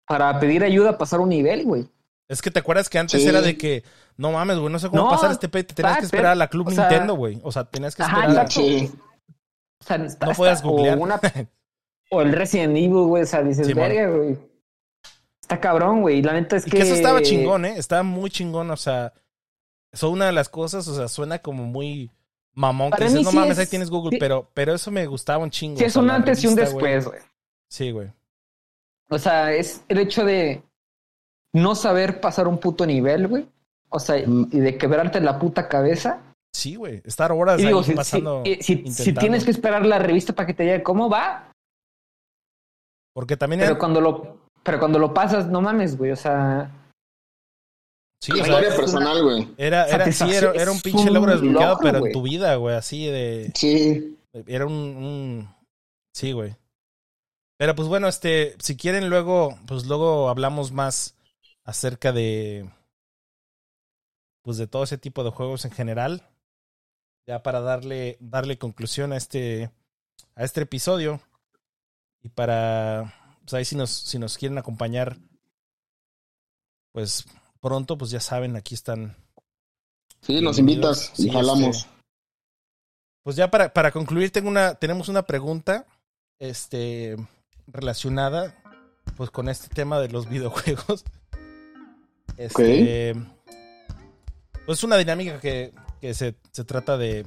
para pedir ayuda a pasar un nivel, güey. Es que te acuerdas que antes Sí. era de que, no mames, güey, no sé cómo No, pasar este pe, te tenías que esperar a la Club o sea, Nintendo, güey. O sea, tenías que Ajá, esperar. exacto. Sí. O sea, No puedes está- googlear. O, una- o el Resident Evil, güey. O sea, dices, verga, güey. Está cabrón, güey. La neta es Y que. que eso estaba chingón, ¿eh? Estaba muy chingón, o sea, eso una de las cosas, o sea, suena como muy mamón que Para dices, mí no sí mames, es- ahí tienes Google, sí. pero, pero eso me gustaba un chingo. Sí, es un antes y un después, güey. Sí, güey. O sea, es el hecho de no saber pasar un puto nivel, güey. O sea, y de quebrarte la puta cabeza. Sí, güey. Estar horas Y ahí digo, si, pasando. si- si- tienes que esperar la revista para que te llegue, ¿cómo va? Porque también Pero era. cuando lo, pero cuando lo pasas, no mames, güey. O sea, Sí, o sea, Historia personal, güey. era, era, sí, era, era un pinche un logro desbloqueado, pero en tu vida, güey. Así de. Sí. Era un, un- Sí, güey. Pero pues bueno, este, si quieren luego, pues luego hablamos más acerca de, pues de todo ese tipo de juegos en general, ya para darle, darle conclusión a este, a este episodio y para, pues ahí si nos, si nos quieren acompañar, pues pronto, pues ya saben, aquí están. Sí, nos invitas y Sí, jalamos. este, Pues ya para, para concluir, tengo una, tenemos una pregunta este, relacionada pues con este tema de los videojuegos. Este, Pues una dinámica que, que se, se trata de,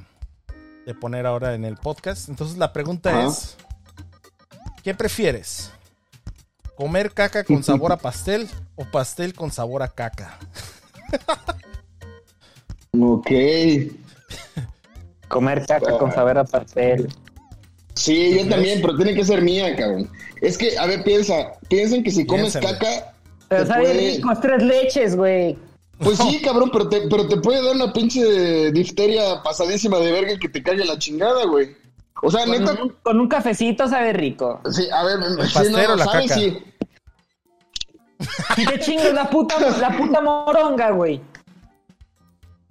de poner ahora en el podcast. Entonces la pregunta Ajá. es, ¿qué prefieres? ¿Comer caca con sabor a pastel o pastel con sabor a caca? Ok. comer caca con saber a pastel. Sí, yo también, pero tiene que ser mía, cabrón. Es que, a ver, piensa. Piensen que si comes Piénsale. caca. Pero sabe puede- rico, es tres leches, güey. Pues sí, cabrón, pero te, pero te puede dar una pinche difteria pasadísima de verga que te caiga la chingada, güey. O sea, Con neta. un, con un cafecito sabe rico. Sí, a ver, sí, pastel o la ¿sabes? caca? Sí. Y te chingas la puta, la puta moronga, güey.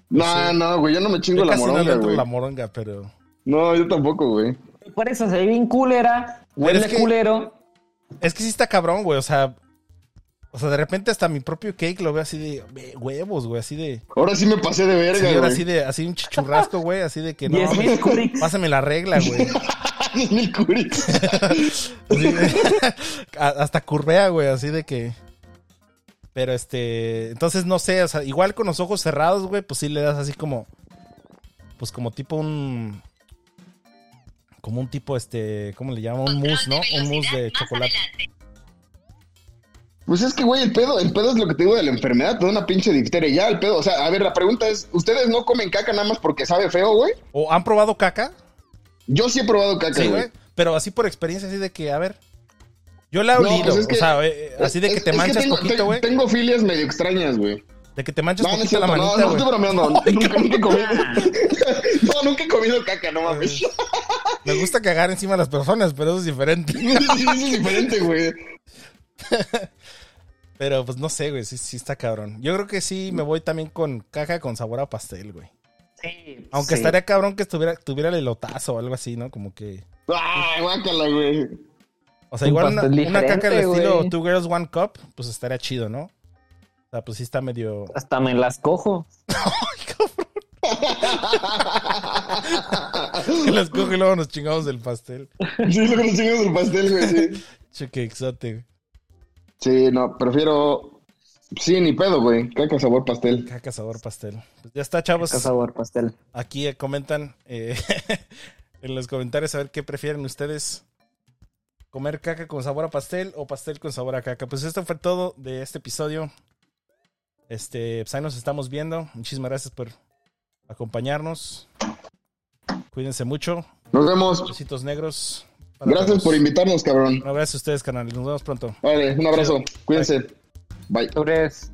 No, no, güey, yo no me chingo Yo la casi no moronga, entro güey. la moronga, pero... No, yo tampoco, güey. Por eso se ve bien culera, huele es que- culero. Es que sí está cabrón, güey. O sea, o sea, de repente hasta mi propio cake lo veo así de "Ve, huevos, güey. Así de. Ahora sí me pasé de Sí, verga, ahora güey. así de, así un chichurrasco, güey. Así de que no. 10 mil curix. Pásame la regla, güey. A- hasta curvea, güey. Así de que. Pero este. Entonces no sé, o sea, igual con los ojos cerrados, güey, pues sí le das así como. Pues como tipo un. Como un tipo, este. ¿Cómo le llaman? Un mousse, ¿no? Un mousse de chocolate. Pues es que, güey, el pedo, el pedo es lo que te digo de la enfermedad, te da una pinche difteria. Ya, el pedo. O sea, a ver, la pregunta es: ¿ustedes no comen caca nada más porque sabe feo, güey? ¿O han probado caca? Yo sí he probado caca, Sí, güey. Pero así por experiencia, así de que, a ver. Yo la he No, olido. pues es que- o sea, eh, así de que Es- te es manchas tengo, poquito, te- güey. Tengo filias medio extrañas, güey. De que te manchas No, no es poquito cierto, no, manita, no estoy bromeando. nunca, nunca he comido. no, nunca he comido caca, no mames. Me gusta cagar encima de las personas, pero eso es diferente. Sí, eso es diferente, güey. Pero pues no sé, güey, sí, sí está cabrón. Yo creo que sí me voy también con caja con sabor a pastel, güey. Sí, Aunque sí. estaría cabrón que estuviera, tuviera el elotazo o algo así, ¿no? Como que. Ah, guácala, güey. O sea, Un igual una, caca diferente, estilo. Two Girls One Cup, pues estaría chido, ¿no? O sea, pues sí está medio. Hasta me las cojo. Que las coge y luego nos chingamos del pastel. Sí, lo que nos chingamos del pastel, güey, sí. Che, qué exote, güey. Sí, no, prefiero. Sí, ni pedo, güey. Caca sabor pastel. Caca sabor pastel. Pues ya está, chavos. Qué sabor pastel. Aquí eh, comentan eh, en los comentarios a ver qué prefieren ustedes. Comer caca con sabor a pastel o pastel con sabor a caca. Pues esto fue todo de este episodio. Este, pues ahí nos estamos viendo. Muchísimas gracias por acompañarnos. Cuídense mucho. Nos vemos. Besitos negros. Para Gracias todos. por invitarnos, cabrón. No, gracias a ustedes, canal. Nos vemos pronto. Vale, un abrazo. Cuídense. Bye. Sobres.